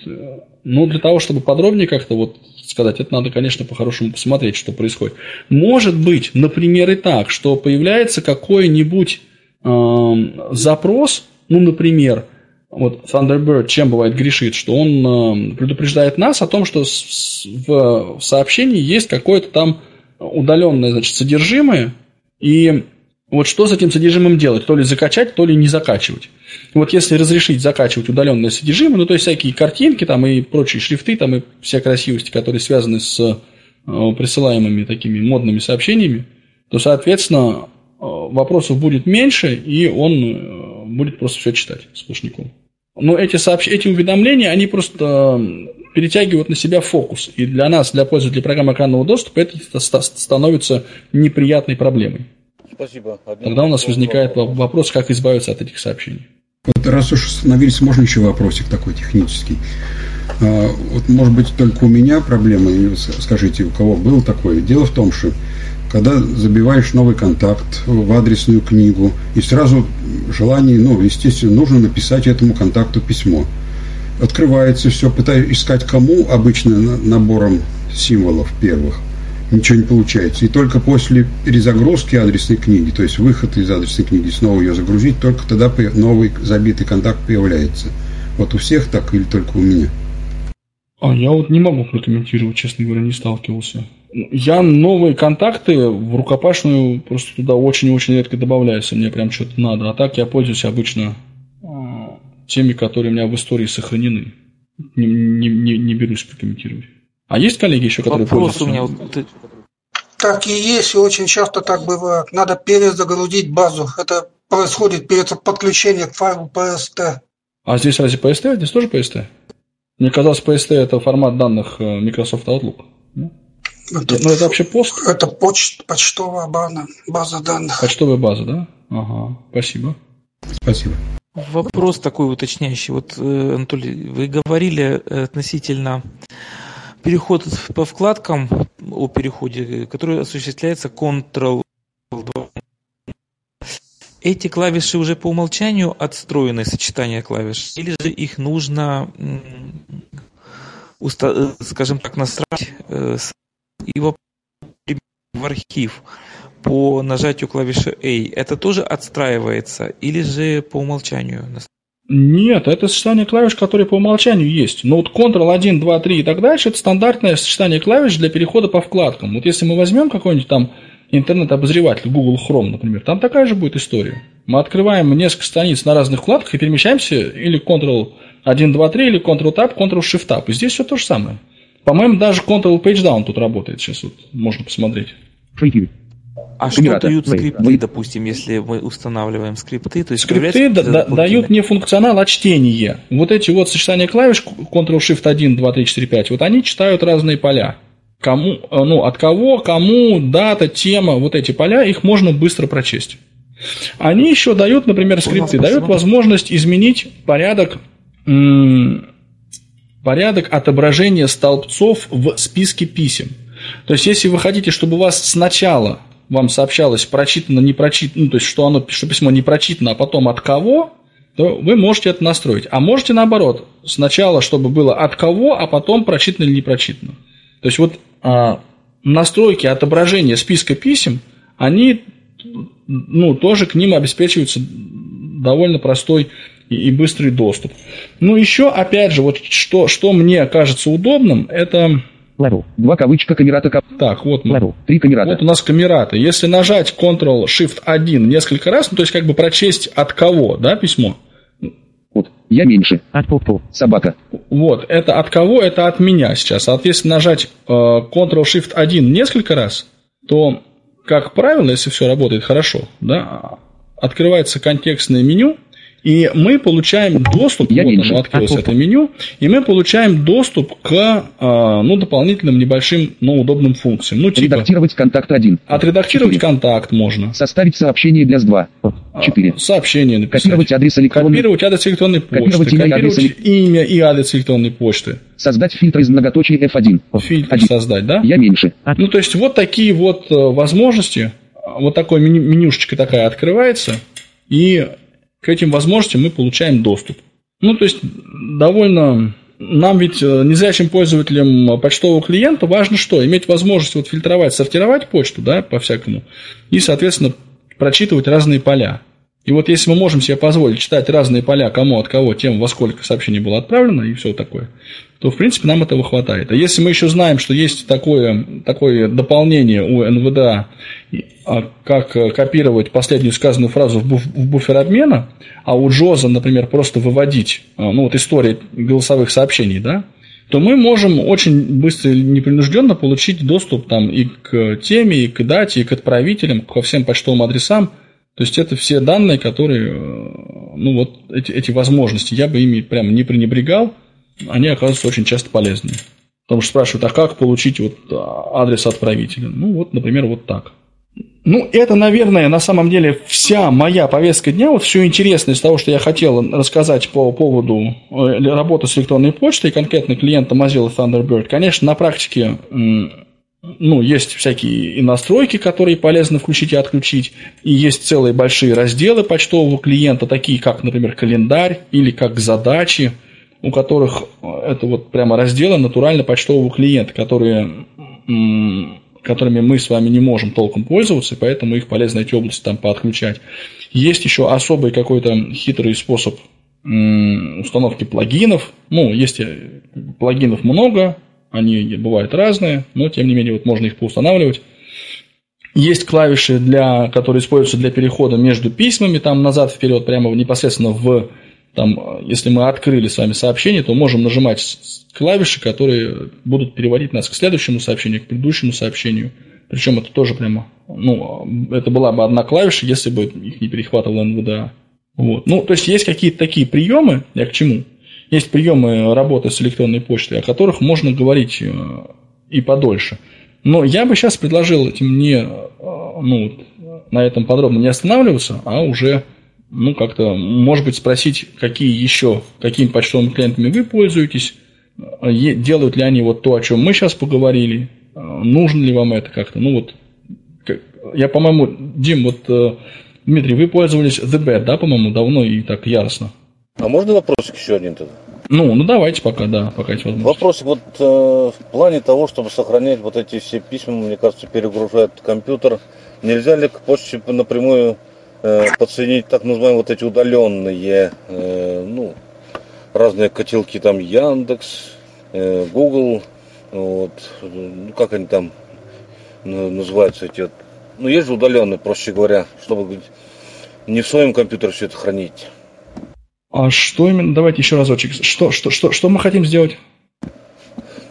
Но для того, чтобы подробнее как-то вот сказать, это надо, конечно, по-хорошему посмотреть, что происходит. Может быть, например, и так, что появляется какой-нибудь э, запрос, ну, например, вот Thunderbird чем бывает грешит, что он э, предупреждает нас о том, что с, в, в сообщении есть какое-то там удаленное значит, содержимое, и вот что с этим содержимым делать? То ли закачать, то ли не закачивать. Вот если разрешить закачивать удаленное содержимое, ну то есть всякие картинки там и прочие шрифты, там и вся красивости, которые связаны с э, присылаемыми такими модными сообщениями, то, соответственно, э, вопросов будет меньше, и он э, будет просто все читать сплошняком. Но эти, сообщ... эти уведомления, они просто перетягивают на себя фокус. И для нас, для пользователей программы экранного доступа, это становится неприятной проблемой. Спасибо. Один Тогда у нас возникает вопрос, как избавиться от этих сообщений. Вот раз уж остановились, можно еще вопросик такой технический. А, вот, может быть, только у меня проблема, скажите, у кого был такое. Дело в том, что когда забиваешь новый контакт в адресную книгу, и сразу желание, ну, естественно, нужно написать этому контакту письмо. Открывается все, пытаюсь искать кому, обычно набором символов первых ничего не получается. И только после перезагрузки адресной книги, то есть выход из адресной книги, снова ее загрузить, только тогда новый забитый контакт появляется. Вот у всех так или только у меня? А я вот не могу прокомментировать, честно говоря, не сталкивался. Я новые контакты в рукопашную просто туда очень-очень редко добавляю, если мне прям что-то надо. А так я пользуюсь обычно а, теми, которые у меня в истории сохранены. Не, не, не, не берусь прокомментировать. А есть коллеги еще, которые Вопрос пользуются? у меня. Вот... Так и есть, и очень часто так бывает. Надо перезагрузить базу. Это происходит перед подключением к файлу PST. А здесь разве PST? Здесь тоже PST? Мне казалось, PST это формат данных э, Microsoft Outlook. Это, ну, это вообще пост? Это поч, почтовая база, база данных. Почтовая база, да? Ага, спасибо. Спасибо. Вопрос такой уточняющий. Вот, э, Анатолий, вы говорили относительно переход по вкладкам о переходе, который осуществляется Ctrl эти клавиши уже по умолчанию отстроены, сочетание клавиш, или же их нужно, скажем так, настраивать э, его в архив по нажатию клавиши A. Это тоже отстраивается или же по умолчанию? Нет, это сочетание клавиш, которые по умолчанию есть. Но вот Ctrl-1, 2, 3 и так дальше, это стандартное сочетание клавиш для перехода по вкладкам. Вот если мы возьмем какой-нибудь там интернет-обозреватель, Google Chrome, например, там такая же будет история. Мы открываем несколько страниц на разных вкладках и перемещаемся или Ctrl-1, 2, 3, или Ctrl-Tab, Ctrl-Shift-Tab. И здесь все то же самое. По-моему, даже Ctrl-Page Down тут работает. Сейчас вот можно посмотреть. А что Эмирата. дают скрипты, Вы... допустим, если мы устанавливаем скрипты? То есть скрипты да, дают не функционал, а чтение. Вот эти вот сочетания клавиш Ctrl-Shift-1, 2, 3, 4, 5, вот они читают разные поля. Кому, э, ну, от кого, кому, дата, тема, вот эти поля, их можно быстро прочесть. Они еще дают, например, скрипты, дают возможность изменить порядок, порядок отображения столбцов в списке писем. То есть, если вы хотите, чтобы у вас сначала вам сообщалось прочитано, не прочитано, ну, то есть, что, оно, что письмо не прочитано, а потом от кого, то вы можете это настроить. А можете наоборот, сначала, чтобы было от кого, а потом прочитано или не прочитано. То есть, вот а, настройки отображения списка писем, они ну, тоже к ним обеспечиваются довольно простой и, и быстрый доступ. Ну, еще, опять же, вот что, что мне кажется удобным, это Level. Два кавычка камерата. Кап... Так, вот мы. Level. Три камерата. Вот у нас камерата. Если нажать Ctrl-Shift-1 несколько раз, ну, то есть как бы прочесть от кого, да, письмо? Вот. Я меньше. От попу. Собака. Вот. Это от кого? Это от меня сейчас. Соответственно, нажать э, Ctrl-Shift-1 несколько раз, то, как правило, если все работает хорошо, да, открывается контекстное меню – и мы получаем доступ, Я вот оно открылось это меню, и мы получаем доступ к а, ну, дополнительным небольшим, но удобным функциям. Ну, типа, Редактировать контакт 1. Отредактировать 4. контакт можно. Составить сообщение для СД2. 4. А, сообщение написать. Копировать адрес электронной Копировать адрес электронной почты. Копировать имя, копировать адрес... имя и адрес электронной почты. Создать фильтр из многоточий F1. Фильтр 1. создать, да? Я меньше. Ну, то есть, вот такие вот э, возможности. Вот такой менюшечка такая открывается. И к этим возможностям мы получаем доступ. Ну, то есть, довольно... Нам ведь, э, незрячим пользователям почтового клиента, важно что? Иметь возможность вот фильтровать, сортировать почту, да, по-всякому, и, соответственно, прочитывать разные поля. И вот если мы можем себе позволить читать разные поля, кому от кого, тем, во сколько сообщений было отправлено и все такое, то, в принципе, нам этого хватает. А если мы еще знаем, что есть такое, такое дополнение у НВДА, а, как э, копировать последнюю сказанную фразу в, буф, в буфер обмена, а у Джоза, например, просто выводить, а, ну, вот история голосовых сообщений, да, то мы можем очень быстро и непринужденно получить доступ там и к теме, и к дате, и к отправителям, ко всем почтовым адресам. То есть это все данные, которые, э, ну вот эти, эти возможности, я бы ими прямо не пренебрегал, они оказываются очень часто полезны. Потому что спрашивают, а как получить вот а, адрес отправителя? Ну, вот, например, вот так. Ну, это, наверное, на самом деле вся моя повестка дня, вот все интересное из того, что я хотел рассказать по поводу э, работы с электронной почтой, конкретно клиента Mozilla Thunderbird. Конечно, на практике ну, есть всякие и настройки, которые полезно включить и отключить, и есть целые большие разделы почтового клиента, такие как, например, календарь или как задачи, у которых э, это вот прямо разделы натурально почтового клиента, которые, которыми мы с вами не можем толком пользоваться, и поэтому их полезно эти области там поотключать. Есть еще особый какой-то хитрый способ установки плагинов. Ну, есть э, плагинов много, они бывают разные, но тем не менее вот можно их поустанавливать. Есть клавиши, для, которые используются для перехода между письмами, там назад-вперед, прямо непосредственно в там, если мы открыли с вами сообщение, то можем нажимать клавиши, которые будут переводить нас к следующему сообщению, к предыдущему сообщению. Причем это тоже прямо, ну, это была бы одна клавиша, если бы их не перехватывал НВДА. Вот. Ну, то есть есть какие-то такие приемы, я к чему? Есть приемы работы с электронной почтой, о которых можно говорить э, и подольше. Но я бы сейчас предложил этим не, э, ну, на этом подробно не останавливаться, а уже ну, как-то, может быть, спросить, какие еще, какими почтовыми клиентами вы пользуетесь, делают ли они вот то, о чем мы сейчас поговорили, нужно ли вам это как-то, ну, вот, я, по-моему, Дим, вот, э, Дмитрий, вы пользовались The Bad, да, по-моему, давно и так яростно. А можно вопросик еще один тогда? Ну, ну давайте пока, да, пока есть возможность. Вопросик вот э, в плане того, чтобы сохранять вот эти все письма, мне кажется, перегружает компьютер. Нельзя ли к почте напрямую Э, подсоединить так называемые вот эти удаленные, э, ну, разные котелки, там Яндекс, э, Google, вот, ну, как они там называются эти ну, есть же удаленные, проще говоря, чтобы не в своем компьютере все это хранить. А что именно, давайте еще разочек, что, что, что, что мы хотим сделать?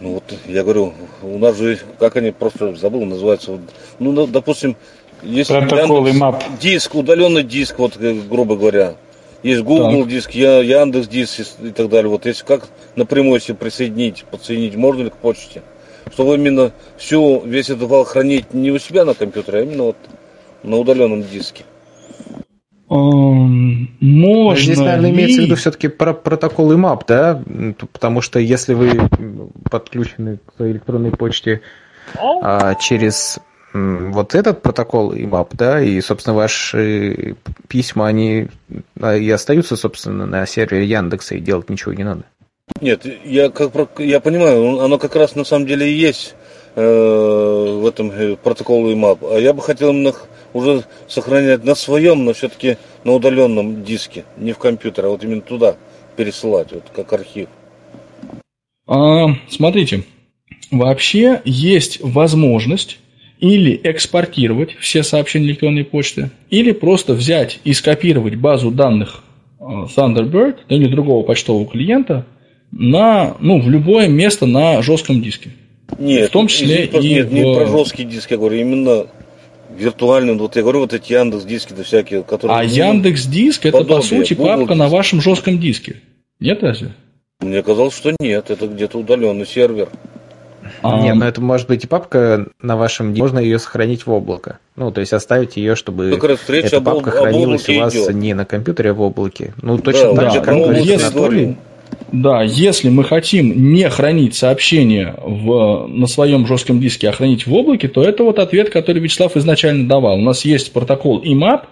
Ну вот, я говорю, у нас же, как они, просто забыл, называется, ну, допустим, есть Протокол Яндекс, мап. Диск, удаленный диск, вот э, грубо говоря. Есть Google так. диск, Яндекс диск и так далее. Вот если как напрямую себе присоединить, подсоединить, можно ли к почте? Чтобы именно всю, весь этот файл хранить не у себя на компьютере, а именно вот на удаленном диске. Можно Здесь, наверное, ли... имеется в виду все-таки про протокол IMAP, да? Потому что если вы подключены к своей электронной почте а, через вот этот протокол IMAP, да, и, собственно, ваши письма, они а, и остаются, собственно, на сервере Яндекса, и делать ничего не надо. Нет, я, как, я понимаю, оно как раз на самом деле и есть э, в этом э, протоколе IMAP. А я бы хотел именно уже сохранять на своем, но все-таки на удаленном диске, не в компьютере, а вот именно туда пересылать, вот как архив. А, смотрите, вообще есть возможность или экспортировать все сообщения электронной почты, или просто взять и скопировать базу данных э, Thunderbird или другого почтового клиента на, ну, в любое место на жестком диске. Нет, в том числе и нет, в... не про жесткий диск, я говорю, именно виртуальный, вот я говорю, вот эти Яндекс диски, да всякие, которые... А Яндекс диск это по сути Google папка диск. на вашем жестком диске. Нет разве? Мне казалось, что нет, это где-то удаленный сервер. А... Нет, но это может быть и папка на вашем можно ее сохранить в облако. Ну, то есть оставить ее, чтобы как раз эта папка об, хранилась у вас идет. не на компьютере, а в облаке. Ну, точно да, так же, как если, Анатолий. Да, если мы хотим не хранить сообщение в, на своем жестком диске, а хранить в облаке, то это вот ответ, который Вячеслав изначально давал. У нас есть протокол IMAP,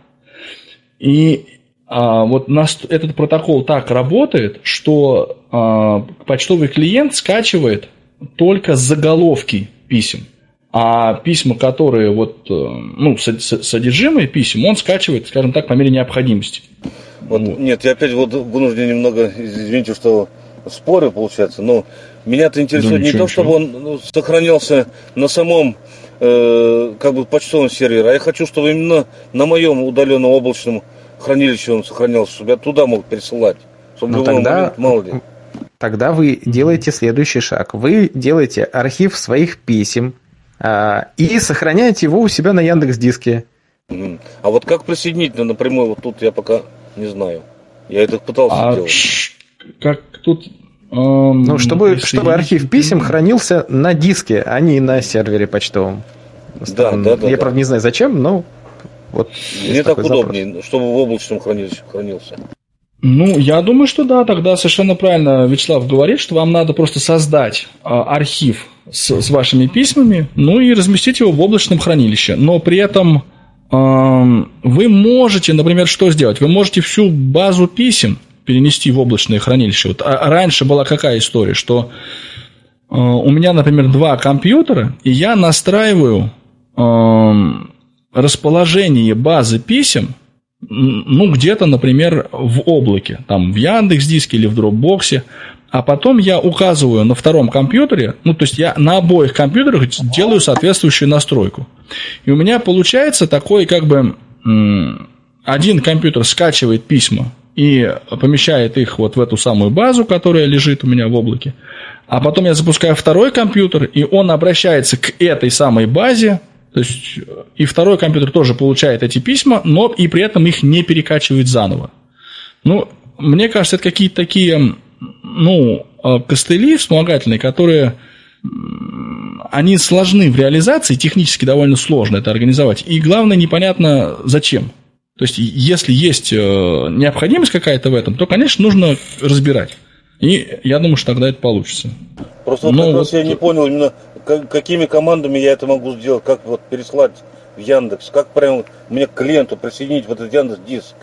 и а, вот нас, этот протокол так работает, что а, почтовый клиент скачивает только заголовки писем. А письма, которые вот, э, ну, содержимое писем, он скачивает, скажем так, по мере необходимости. Вот, вот. Нет, я опять вот вынужден немного, извините, что споры получается, но меня-то интересует да, не то, чтобы он ну, сохранялся на самом э, как бы почтовом сервере, а я хочу, чтобы именно на моем удаленном облачном хранилище он сохранялся, чтобы я туда мог пересылать. Чтобы ну, тогда, момент, мало ли. Тогда вы делаете следующий шаг. Вы делаете архив своих писем а, и сохраняете его у себя на Яндекс Диске. А вот как присоединить напрямую, вот тут я пока не знаю. Я это пытался а, делать. Как тут эм, ну, чтобы, чтобы архив писем хранился на диске, а не на сервере почтовом. Да, да, да. Я, да. правда, не знаю зачем, но вот Мне так удобнее, запрос. чтобы в облачном хранилище хранился. Ну, я думаю, что да, тогда совершенно правильно Вячеслав говорит, что вам надо просто создать а, архив с, с вашими письмами, ну и разместить его в облачном хранилище. Но при этом а, вы можете, например, что сделать? Вы можете всю базу писем перенести в облачное хранилище. Вот, а, раньше была какая история, что а, у меня, например, два компьютера, и я настраиваю а, расположение базы писем, ну, где-то, например, в облаке, там, в Яндекс Диске или в Дропбоксе, а потом я указываю на втором компьютере, ну, то есть я на обоих компьютерах делаю соответствующую настройку. И у меня получается такой, как бы, один компьютер скачивает письма и помещает их вот в эту самую базу, которая лежит у меня в облаке, а потом я запускаю второй компьютер, и он обращается к этой самой базе, то есть и второй компьютер тоже получает эти письма, но и при этом их не перекачивает заново. Ну, мне кажется, это какие-то такие, ну, а, костыли вспомогательные, которые они сложны в реализации, технически довольно сложно это организовать. И главное, непонятно зачем. То есть, если есть э, необходимость какая-то в этом, то, конечно, нужно разбирать. И я думаю, что тогда это получится. Просто вот как раз я не понял именно какими командами я это могу сделать, как вот переслать в Яндекс, как прямо мне к клиенту присоединить вот этот Яндекс диск.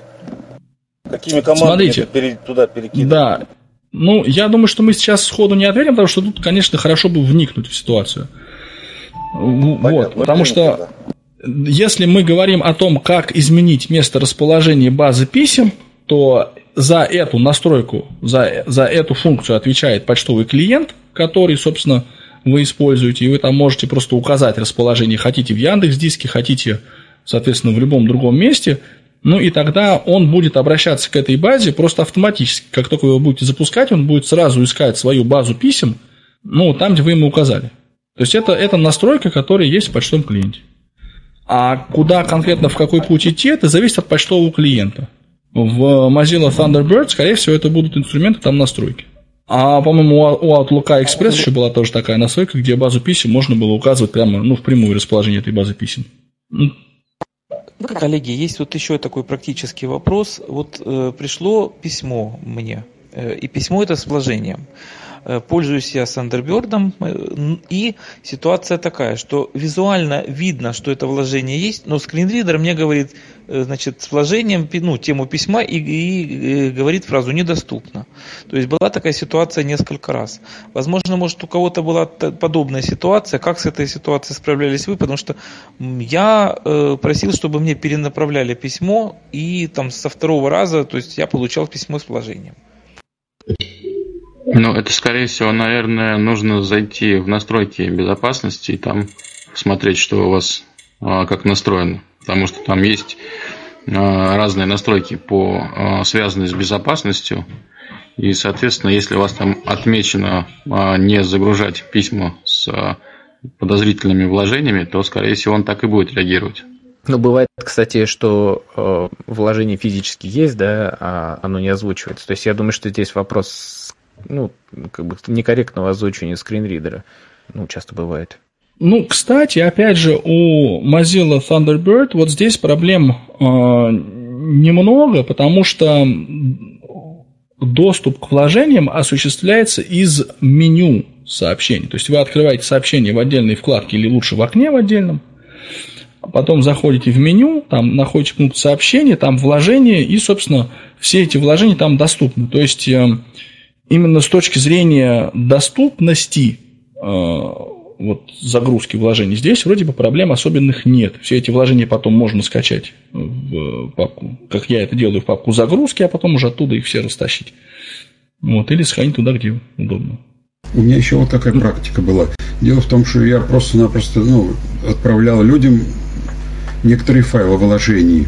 Какими командами Смотрите, пере, туда перекидывать? Да. Ну, я думаю, что мы сейчас сходу не ответим, потому что тут, конечно, хорошо бы вникнуть в ситуацию. Понятно, вот, потому что тогда. если мы говорим о том, как изменить место расположения базы писем, то за эту настройку, за, за эту функцию отвечает почтовый клиент, который, собственно, вы используете, и вы там можете просто указать расположение, хотите в Яндекс Диске, хотите, соответственно, в любом другом месте, ну и тогда он будет обращаться к этой базе просто автоматически. Как только вы его будете запускать, он будет сразу искать свою базу писем, ну, там, где вы ему указали. То есть это, это настройка, которая есть в почтовом клиенте. А куда конкретно, в какой путь идти, это зависит от почтового клиента. В Mozilla Thunderbird, скорее всего, это будут инструменты там настройки. А, по-моему, у Outlook Express еще была тоже такая настройка, где базу писем можно было указывать прямо, ну, в прямую расположение этой базы писем. Коллеги, есть вот еще такой практический вопрос. Вот э, пришло письмо мне, э, и письмо это с вложением. Пользуюсь я Thunderbird, э, и ситуация такая, что визуально видно, что это вложение есть, но скринридер мне говорит, э, значит, с вложением, ну, тему письма и, и, и говорит фразу «недоступно». То есть была такая ситуация несколько раз. Возможно, может, у кого-то была подобная ситуация. Как с этой ситуацией справлялись вы? Потому что я э, просил, чтобы мне перенаправляли письмо, и там со второго раза, то есть я получал письмо с вложением. Ну, это, скорее всего, наверное, нужно зайти в настройки безопасности и там посмотреть, что у вас а, как настроено. Потому что там есть а, разные настройки по а, связанные с безопасностью. И, соответственно, если у вас там отмечено не загружать письма с подозрительными вложениями, то, скорее всего, он так и будет реагировать. Ну, бывает, кстати, что э, вложение физически есть, да, а оно не озвучивается. То есть я думаю, что здесь вопрос ну, как бы некорректного озвучивания скринридера. Ну, часто бывает. Ну, кстати, опять же, у Mozilla Thunderbird вот здесь проблем э, немного, потому что доступ к вложениям осуществляется из меню сообщений. То есть вы открываете сообщение в отдельной вкладке или лучше в окне в отдельном, потом заходите в меню, там находите пункт сообщения, там вложения, и, собственно, все эти вложения там доступны. То есть, э, именно с точки зрения доступности э, вот, загрузки вложений здесь вроде бы проблем особенных нет. Все эти вложения потом можно скачать в папку, как я это делаю, в папку загрузки, а потом уже оттуда их все растащить. Вот, или сохранить туда, где удобно. У меня еще вот такая практика была. Дело в том, что я просто-напросто ну, отправлял людям некоторые файлы вложений.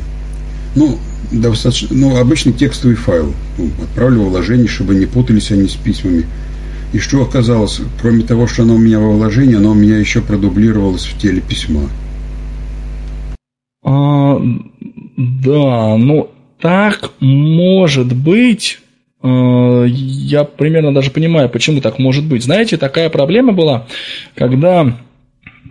Ну, достаточно, ну, обычный текстовый файл. Ну, отправлю вложение, чтобы не путались они с письмами. И что оказалось, кроме того, что оно у меня во вложении, оно у меня еще продублировалось в теле письма. А, да, ну так может быть. А, я примерно даже понимаю, почему так может быть. Знаете, такая проблема была, когда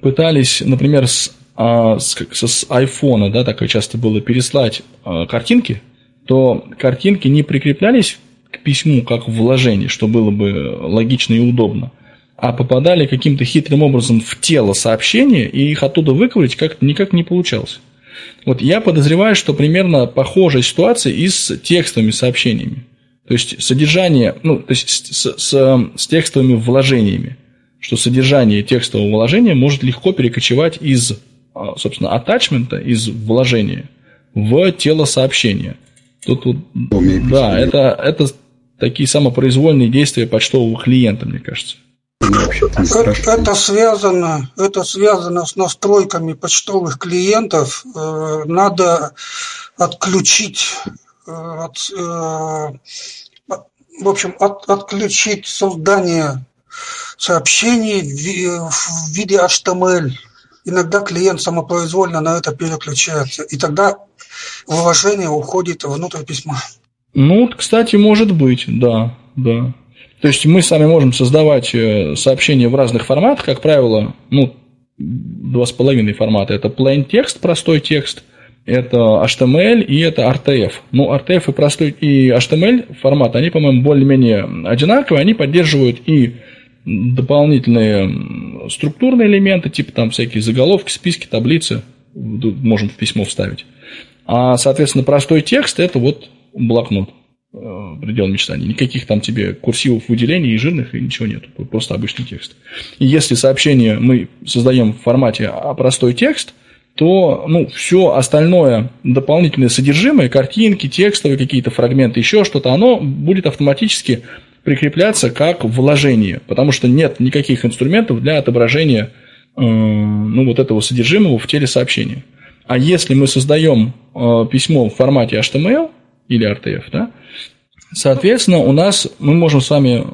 пытались, например, с, а, с, с айфона, да, такое часто было, переслать а, картинки, то картинки не прикреплялись к письму как вложение, что было бы логично и удобно, а попадали каким-то хитрым образом в тело сообщения, и их оттуда выковырять как-то никак не получалось. Вот я подозреваю, что примерно похожая ситуация и с текстовыми сообщениями. То есть содержание, ну, то есть с, с, с текстовыми вложениями, что содержание текстового вложения может легко перекочевать из, собственно, атачмента, из вложения в тело сообщения. Тут, тут да, это, это такие самопроизвольные действия почтового клиента, мне кажется. Это связано, это связано с настройками почтовых клиентов. Э, надо отключить, э, от, э, в общем, от, отключить создание сообщений в виде HTML. Иногда клиент самопроизвольно на это переключается, и тогда вложение уходит внутрь письма. Ну, кстати, может быть, да, да. То есть мы сами можем создавать э, сообщения в разных форматах, как правило, ну, два с половиной формата. Это plain текст, простой текст, это HTML и это RTF. Ну, RTF и простой и HTML формат, они, по-моему, более-менее одинаковые, они поддерживают и дополнительные структурные элементы, типа там всякие заголовки, списки, таблицы, можем в письмо вставить. А, соответственно, простой текст – это вот блокнот, э, предел мечтаний. Никаких там тебе курсивов выделений и жирных, и ничего нет. Просто обычный текст. И если сообщение мы создаем в формате а простой текст, то ну, все остальное дополнительное содержимое, картинки, текстовые какие-то фрагменты, еще что-то, оно будет автоматически прикрепляться как вложение, потому что нет никаких инструментов для отображения э, ну, вот этого содержимого в теле сообщения. А если мы создаем э, письмо в формате HTML или RTF, да, соответственно, у нас мы можем с вами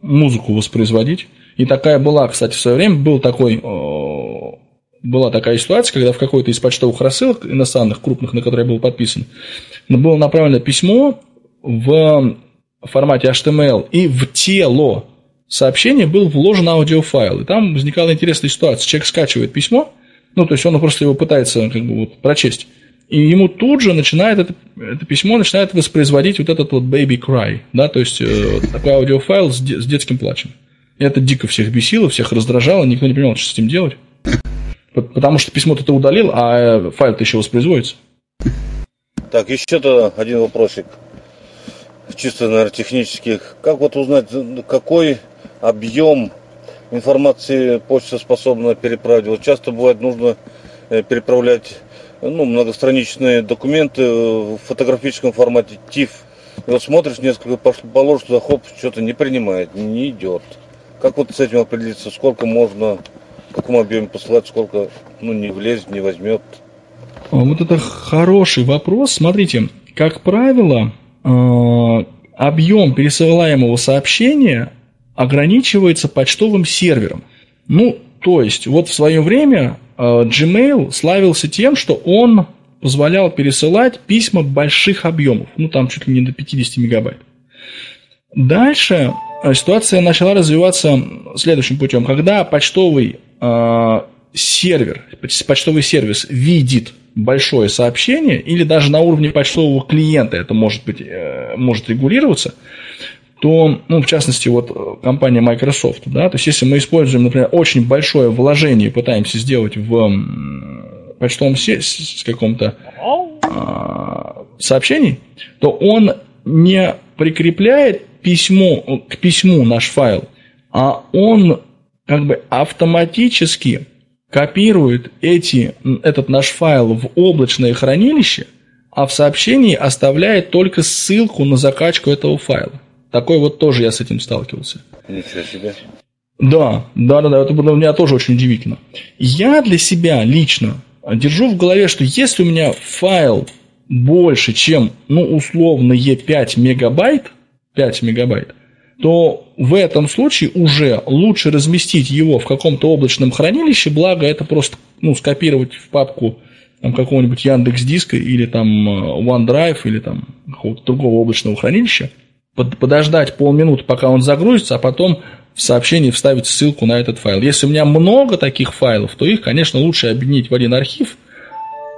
музыку воспроизводить. И такая была, кстати, в свое время был такой, э, была такая ситуация, когда в какой-то из почтовых рассылок иностранных, крупных, на которые я был подписан, было направлено письмо в формате HTML, и в тело сообщения был вложен аудиофайл. И там возникала интересная ситуация. Человек скачивает письмо, ну, то есть он просто его пытается как бы вот прочесть. И ему тут же начинает это, это письмо начинает воспроизводить вот этот вот baby cry, да, то есть э, такой аудиофайл с, де, с детским плачем. И это дико всех бесило, всех раздражало, никто не понимал, что с этим делать. Потому что письмо-то ты удалил, а э, файл-то еще воспроизводится. Так, еще-то один вопросик. Чисто, наверное, технических. Как вот узнать, какой объем информации почта способна переправить. Вот часто бывает нужно э, переправлять ну, многостраничные документы в фотографическом формате TIFF. И вот смотришь, несколько положишь туда, хоп, что-то не принимает, не идет. Как вот с этим определиться, сколько можно, в каком объеме посылать, сколько ну, не влезет, не возьмет? А вот это хороший вопрос. Смотрите, как правило, объем пересылаемого сообщения ограничивается почтовым сервером. Ну, то есть, вот в свое время э, Gmail славился тем, что он позволял пересылать письма больших объемов, ну, там чуть ли не до 50 мегабайт. Дальше э, ситуация начала развиваться следующим путем. Когда почтовый э, сервер, почтовый сервис видит большое сообщение, или даже на уровне почтового клиента это может, быть, э, может регулироваться, то, ну, в частности, вот э, компания Microsoft, да, то есть если мы используем, например, очень большое вложение пытаемся сделать в почтовом с каком-то а, сообщении, то он не прикрепляет письмо, к письму наш файл, а он как бы автоматически копирует эти, этот наш файл в облачное хранилище, а в сообщении оставляет только ссылку на закачку этого файла. Такой вот тоже я с этим сталкивался. Ничего себе. Да, да, да, да, это было у меня тоже очень удивительно. Я для себя лично держу в голове, что если у меня файл больше, чем, ну, условные 5 мегабайт, 5 мегабайт, то в этом случае уже лучше разместить его в каком-то облачном хранилище, благо это просто ну, скопировать в папку там, какого-нибудь Яндекс Диска или там э, OneDrive или там какого-то другого облачного хранилища, подождать полминуты, пока он загрузится, а потом в сообщении вставить ссылку на этот файл. Если у меня много таких файлов, то их, конечно, лучше объединить в один архив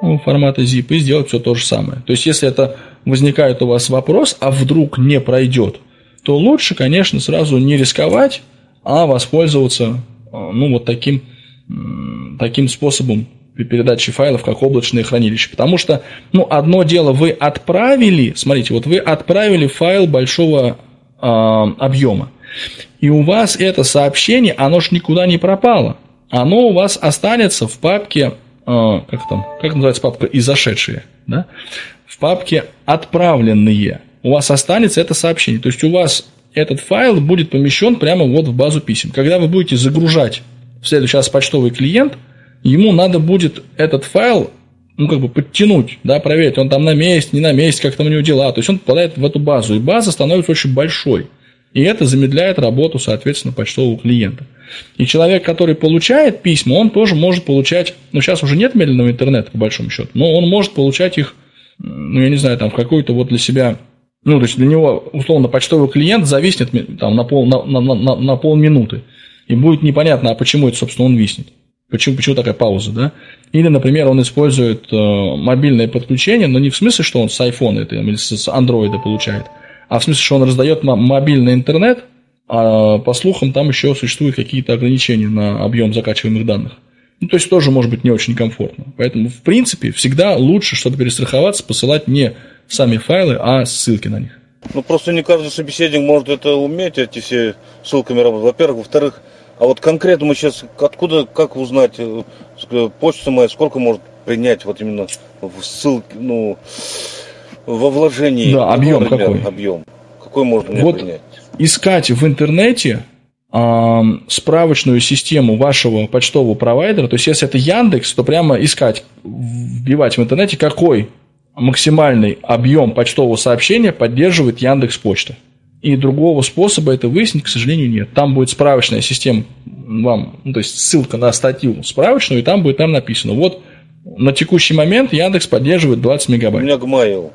ну, формата zip и сделать все то же самое. То есть, если это возникает у вас вопрос, а вдруг не пройдет, то лучше, конечно, сразу не рисковать, а воспользоваться э, ну, вот таким, таким способом передачи файлов, как облачное хранилище. Потому что, ну, одно дело, вы отправили, смотрите, вот вы отправили файл большого э, объема, и у вас это сообщение, оно ж никуда не пропало. Оно у вас останется в папке, э, как там, как называется папка, и зашедшие, да? В папке отправленные. У вас останется это сообщение. То есть у вас этот файл будет помещен прямо вот в базу писем. Когда вы будете загружать в следующий раз почтовый клиент, ему надо будет этот файл ну, как бы подтянуть, да, проверить, он там на месте, не на месте, как там у него дела. То есть он попадает в эту базу, и база становится очень большой. И это замедляет работу, соответственно, почтового клиента. И человек, который получает письма, он тоже может получать, ну, сейчас уже нет медленного интернета, по большому счету, но он может получать их, ну, я не знаю, там, в какую-то вот для себя, ну, то есть для него, условно, почтовый клиент зависнет там на, пол, на, на, на, на полминуты. И будет непонятно, а почему это, собственно, он виснет. Почему, почему такая пауза, да? Или, например, он использует э, мобильное подключение, но не в смысле, что он с iPhone это, или с Android получает, а в смысле, что он раздает мобильный интернет, а по слухам там еще существуют какие-то ограничения на объем закачиваемых данных. Ну, то есть тоже может быть не очень комфортно. Поэтому, в принципе, всегда лучше, чтобы перестраховаться, посылать не сами файлы, а ссылки на них. Ну, просто не каждый собеседник может это уметь, эти все ссылками работать. Во-первых. Во-вторых, а вот конкретно мы сейчас, откуда, как узнать, э, почта моя, сколько может принять вот именно в ссылке, ну, во вложении. Да, объем например, какой? Объем. Какой можно мне вот принять? Искать в интернете э, справочную систему вашего почтового провайдера, то есть если это Яндекс, то прямо искать, вбивать в интернете, какой максимальный объем почтового сообщения поддерживает Яндекс Почта. И другого способа это выяснить, к сожалению, нет. Там будет справочная система вам, ну, то есть ссылка на статью справочную, и там будет там написано. Вот на текущий момент Яндекс поддерживает 20 мегабайт. У меня Gmail.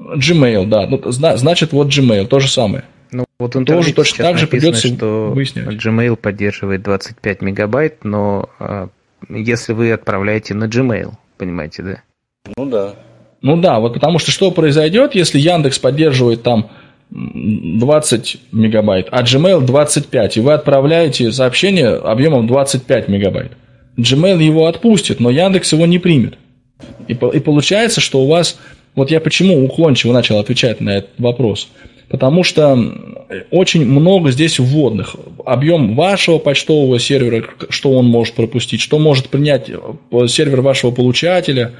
Gmail, да. Ну, значит, вот Gmail, то же самое. Ну, вот он тоже точно так же придется что выяснять. Gmail поддерживает 25 мегабайт, но а, если вы отправляете на Gmail, понимаете, да? Ну да. Ну да, вот потому что что произойдет, если Яндекс поддерживает там 20 мегабайт, а Gmail 25, и вы отправляете сообщение объемом 25 мегабайт. Gmail его отпустит, но Яндекс его не примет. И, и получается, что у вас вот я почему уклончиво начал отвечать на этот вопрос. Потому что очень много здесь вводных. Объем вашего почтового сервера, что он может пропустить, что может принять э, сервер вашего получателя,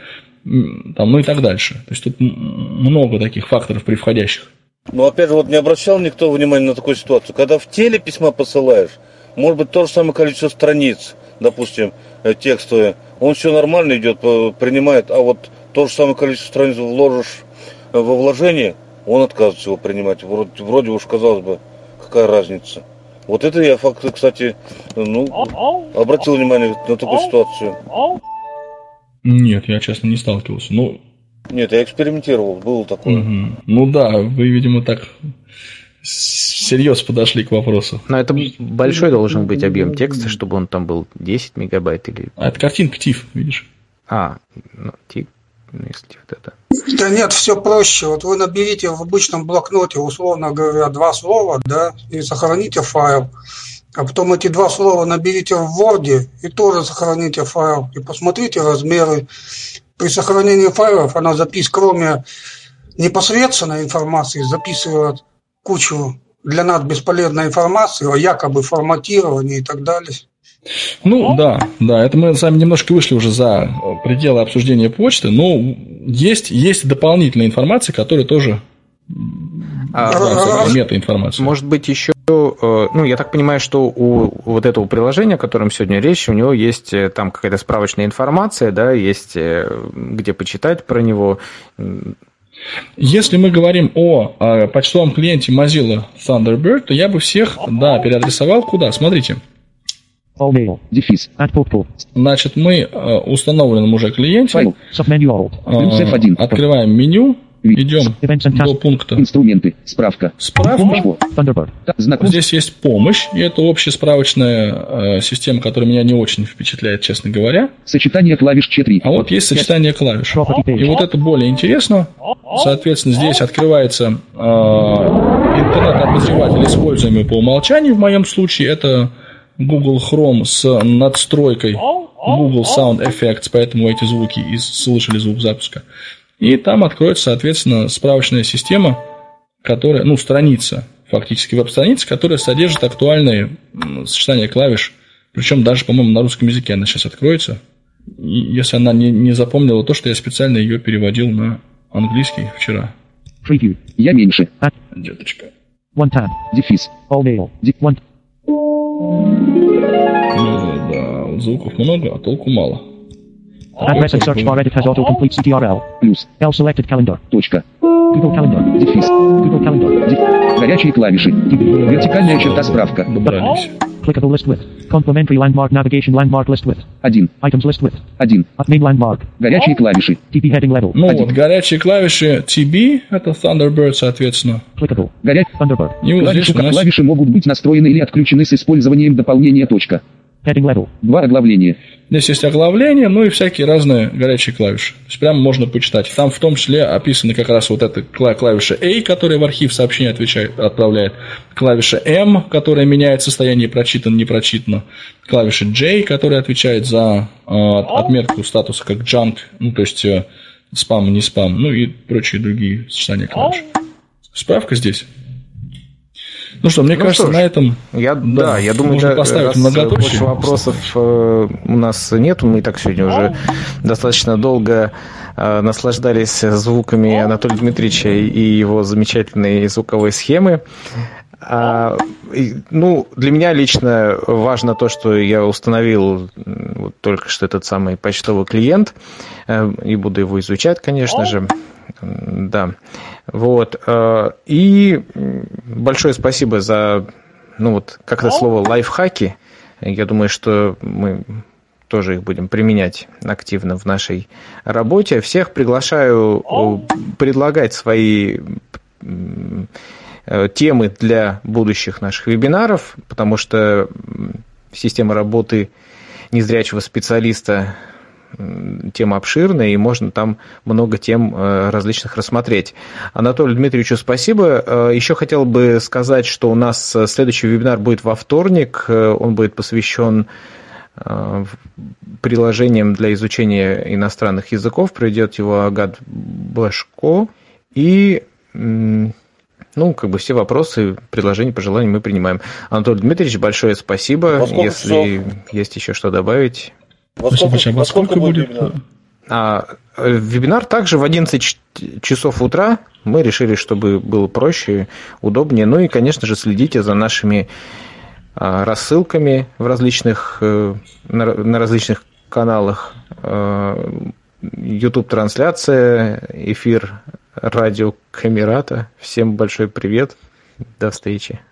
там, ну и так дальше. То есть тут много таких факторов при входящих. Ну, опять же, вот не обращал никто внимания на такую ситуацию. Когда в теле письма посылаешь, может быть, то же самое количество страниц, допустим, э, текстовые, он все нормально идет, принимает, а вот то же самое количество страниц вложишь во вложение, он отказывается его принимать. Вроде, вроде уж казалось бы, какая разница. Вот это я факт, кстати, ну, обратил внимание на такую ситуацию. Нет, я, честно, не сталкивался. Ну, Нет, я экспериментировал, было такое. Угу. Ну да, вы, видимо, так всерьез подошли к вопросу. Но это большой должен быть объем текста, чтобы он там был 10 мегабайт или... А это картинка TIFF, видишь? А, ну, TIFF если вот это. Да нет, все проще. Вот вы наберите в обычном блокноте, условно говоря, два слова, да, и сохраните файл. А потом эти два слова наберите в Word и тоже сохраните файл. И посмотрите размеры. При сохранении файлов она запись, кроме непосредственной информации, записывает кучу для нас бесполезной информации о якобы форматировании и так далее. Ну да, да, это мы с вами немножко вышли уже за пределы обсуждения почты, но есть, есть дополнительная информация, которая тоже а, мета-информация. Может быть, еще, э, ну, я так понимаю, что у вот этого приложения, о котором сегодня речь, у него есть э, там какая-то справочная информация, да, есть э, где почитать про него. Если мы говорим о, о почтовом клиенте Mozilla Thunderbird, то я бы всех, да, переадресовал куда? Смотрите. Дефис. Значит, мы установленном уже клиенте Файл. Открываем меню, Идем до пункта. Инструменты. Справка. Справка. Знаком. Здесь есть помощь, и это общая справочная э, система, которая меня не очень впечатляет, честно говоря. Сочетание клавиш 4. А вот есть сочетание клавиш. И вот это более интересно. Соответственно, здесь открывается э, интернет-обозреватель, используемый по умолчанию. В моем случае это Google Chrome с надстройкой Google Sound Effects, поэтому эти звуки и слышали звук запуска. И там откроется, соответственно, справочная система, которая, ну, страница, фактически веб-страница, которая содержит актуальные сочетания клавиш. Причем даже, по-моему, на русском языке она сейчас откроется. И если она не, не запомнила то, что я специально ее переводил на английский вчера. Preview. Я меньше. А. Деточка. One tab. Дефис. All mail. Def one. Ну, да, звуков много, а толку мало. Address and search bar edit has autocomplete CTRL. Плюс. L selected calendar. Точка. Google Calendar. Дефис. Google Calendar. Деф... Горячие клавиши. Вертикальная черта справка. Добрались. Clickable list width. Complementary landmark navigation landmark list width. 1. Items list width. 1. At main landmark. Горячие клавиши. TB heading level. Ну вот, горячие клавиши TB, это Thunderbird, соответственно. Clickable. Горяч... Thunderbird. И клавиши, нас... клавиши могут быть настроены или отключены с использованием дополнения точка. Два оглавления. Здесь есть оглавление, ну и всякие разные горячие клавиши. То есть прямо можно почитать. Там в том числе описаны как раз вот эта клавиша A, которая в архив сообщения отвечает, отправляет. Клавиша M, которая меняет состояние прочитано, не прочитано. Клавиша J, которая отвечает за э, отметку статуса как junk, ну то есть э, спам, не спам, ну и прочие другие сочетания клавиш. Справка здесь. Ну что, мне ну кажется, что ж, на этом я, да, да, я думаю, можно да, поставить многоточие. Больше вопросов э, у нас нет. Мы и так сегодня уже достаточно долго э, наслаждались звуками Анатолия Дмитриевича и его замечательной звуковой схемы. А, и, ну, для меня лично важно то, что я установил вот только что этот самый почтовый клиент, э, и буду его изучать, конечно же. Да. Вот. Э, и большое спасибо за, ну вот, как это слово, лайфхаки. Я думаю, что мы тоже их будем применять активно в нашей работе. Всех приглашаю э, предлагать свои темы для будущих наших вебинаров, потому что система работы незрячего специалиста тема обширная, и можно там много тем э, различных рассмотреть. Анатолию Дмитриевичу спасибо. Э, Еще хотел бы сказать, что у нас э, следующий вебинар будет во вторник. Он будет посвящен приложениям для изучения иностранных языков. Проведет его Агат Башко. И ну, как бы все вопросы, предложения, пожелания мы принимаем. Анатолий Дмитриевич, большое спасибо. Если часов? есть еще что добавить. Во сколько, во, во сколько, сколько будет? Вебинар? А, вебинар также в 11 часов утра. Мы решили, чтобы было проще, удобнее. Ну и, конечно же, следите за нашими а, рассылками в различных, э, на, на различных каналах. YouTube-трансляция, эфир радио Камерата. Всем большой привет. До встречи.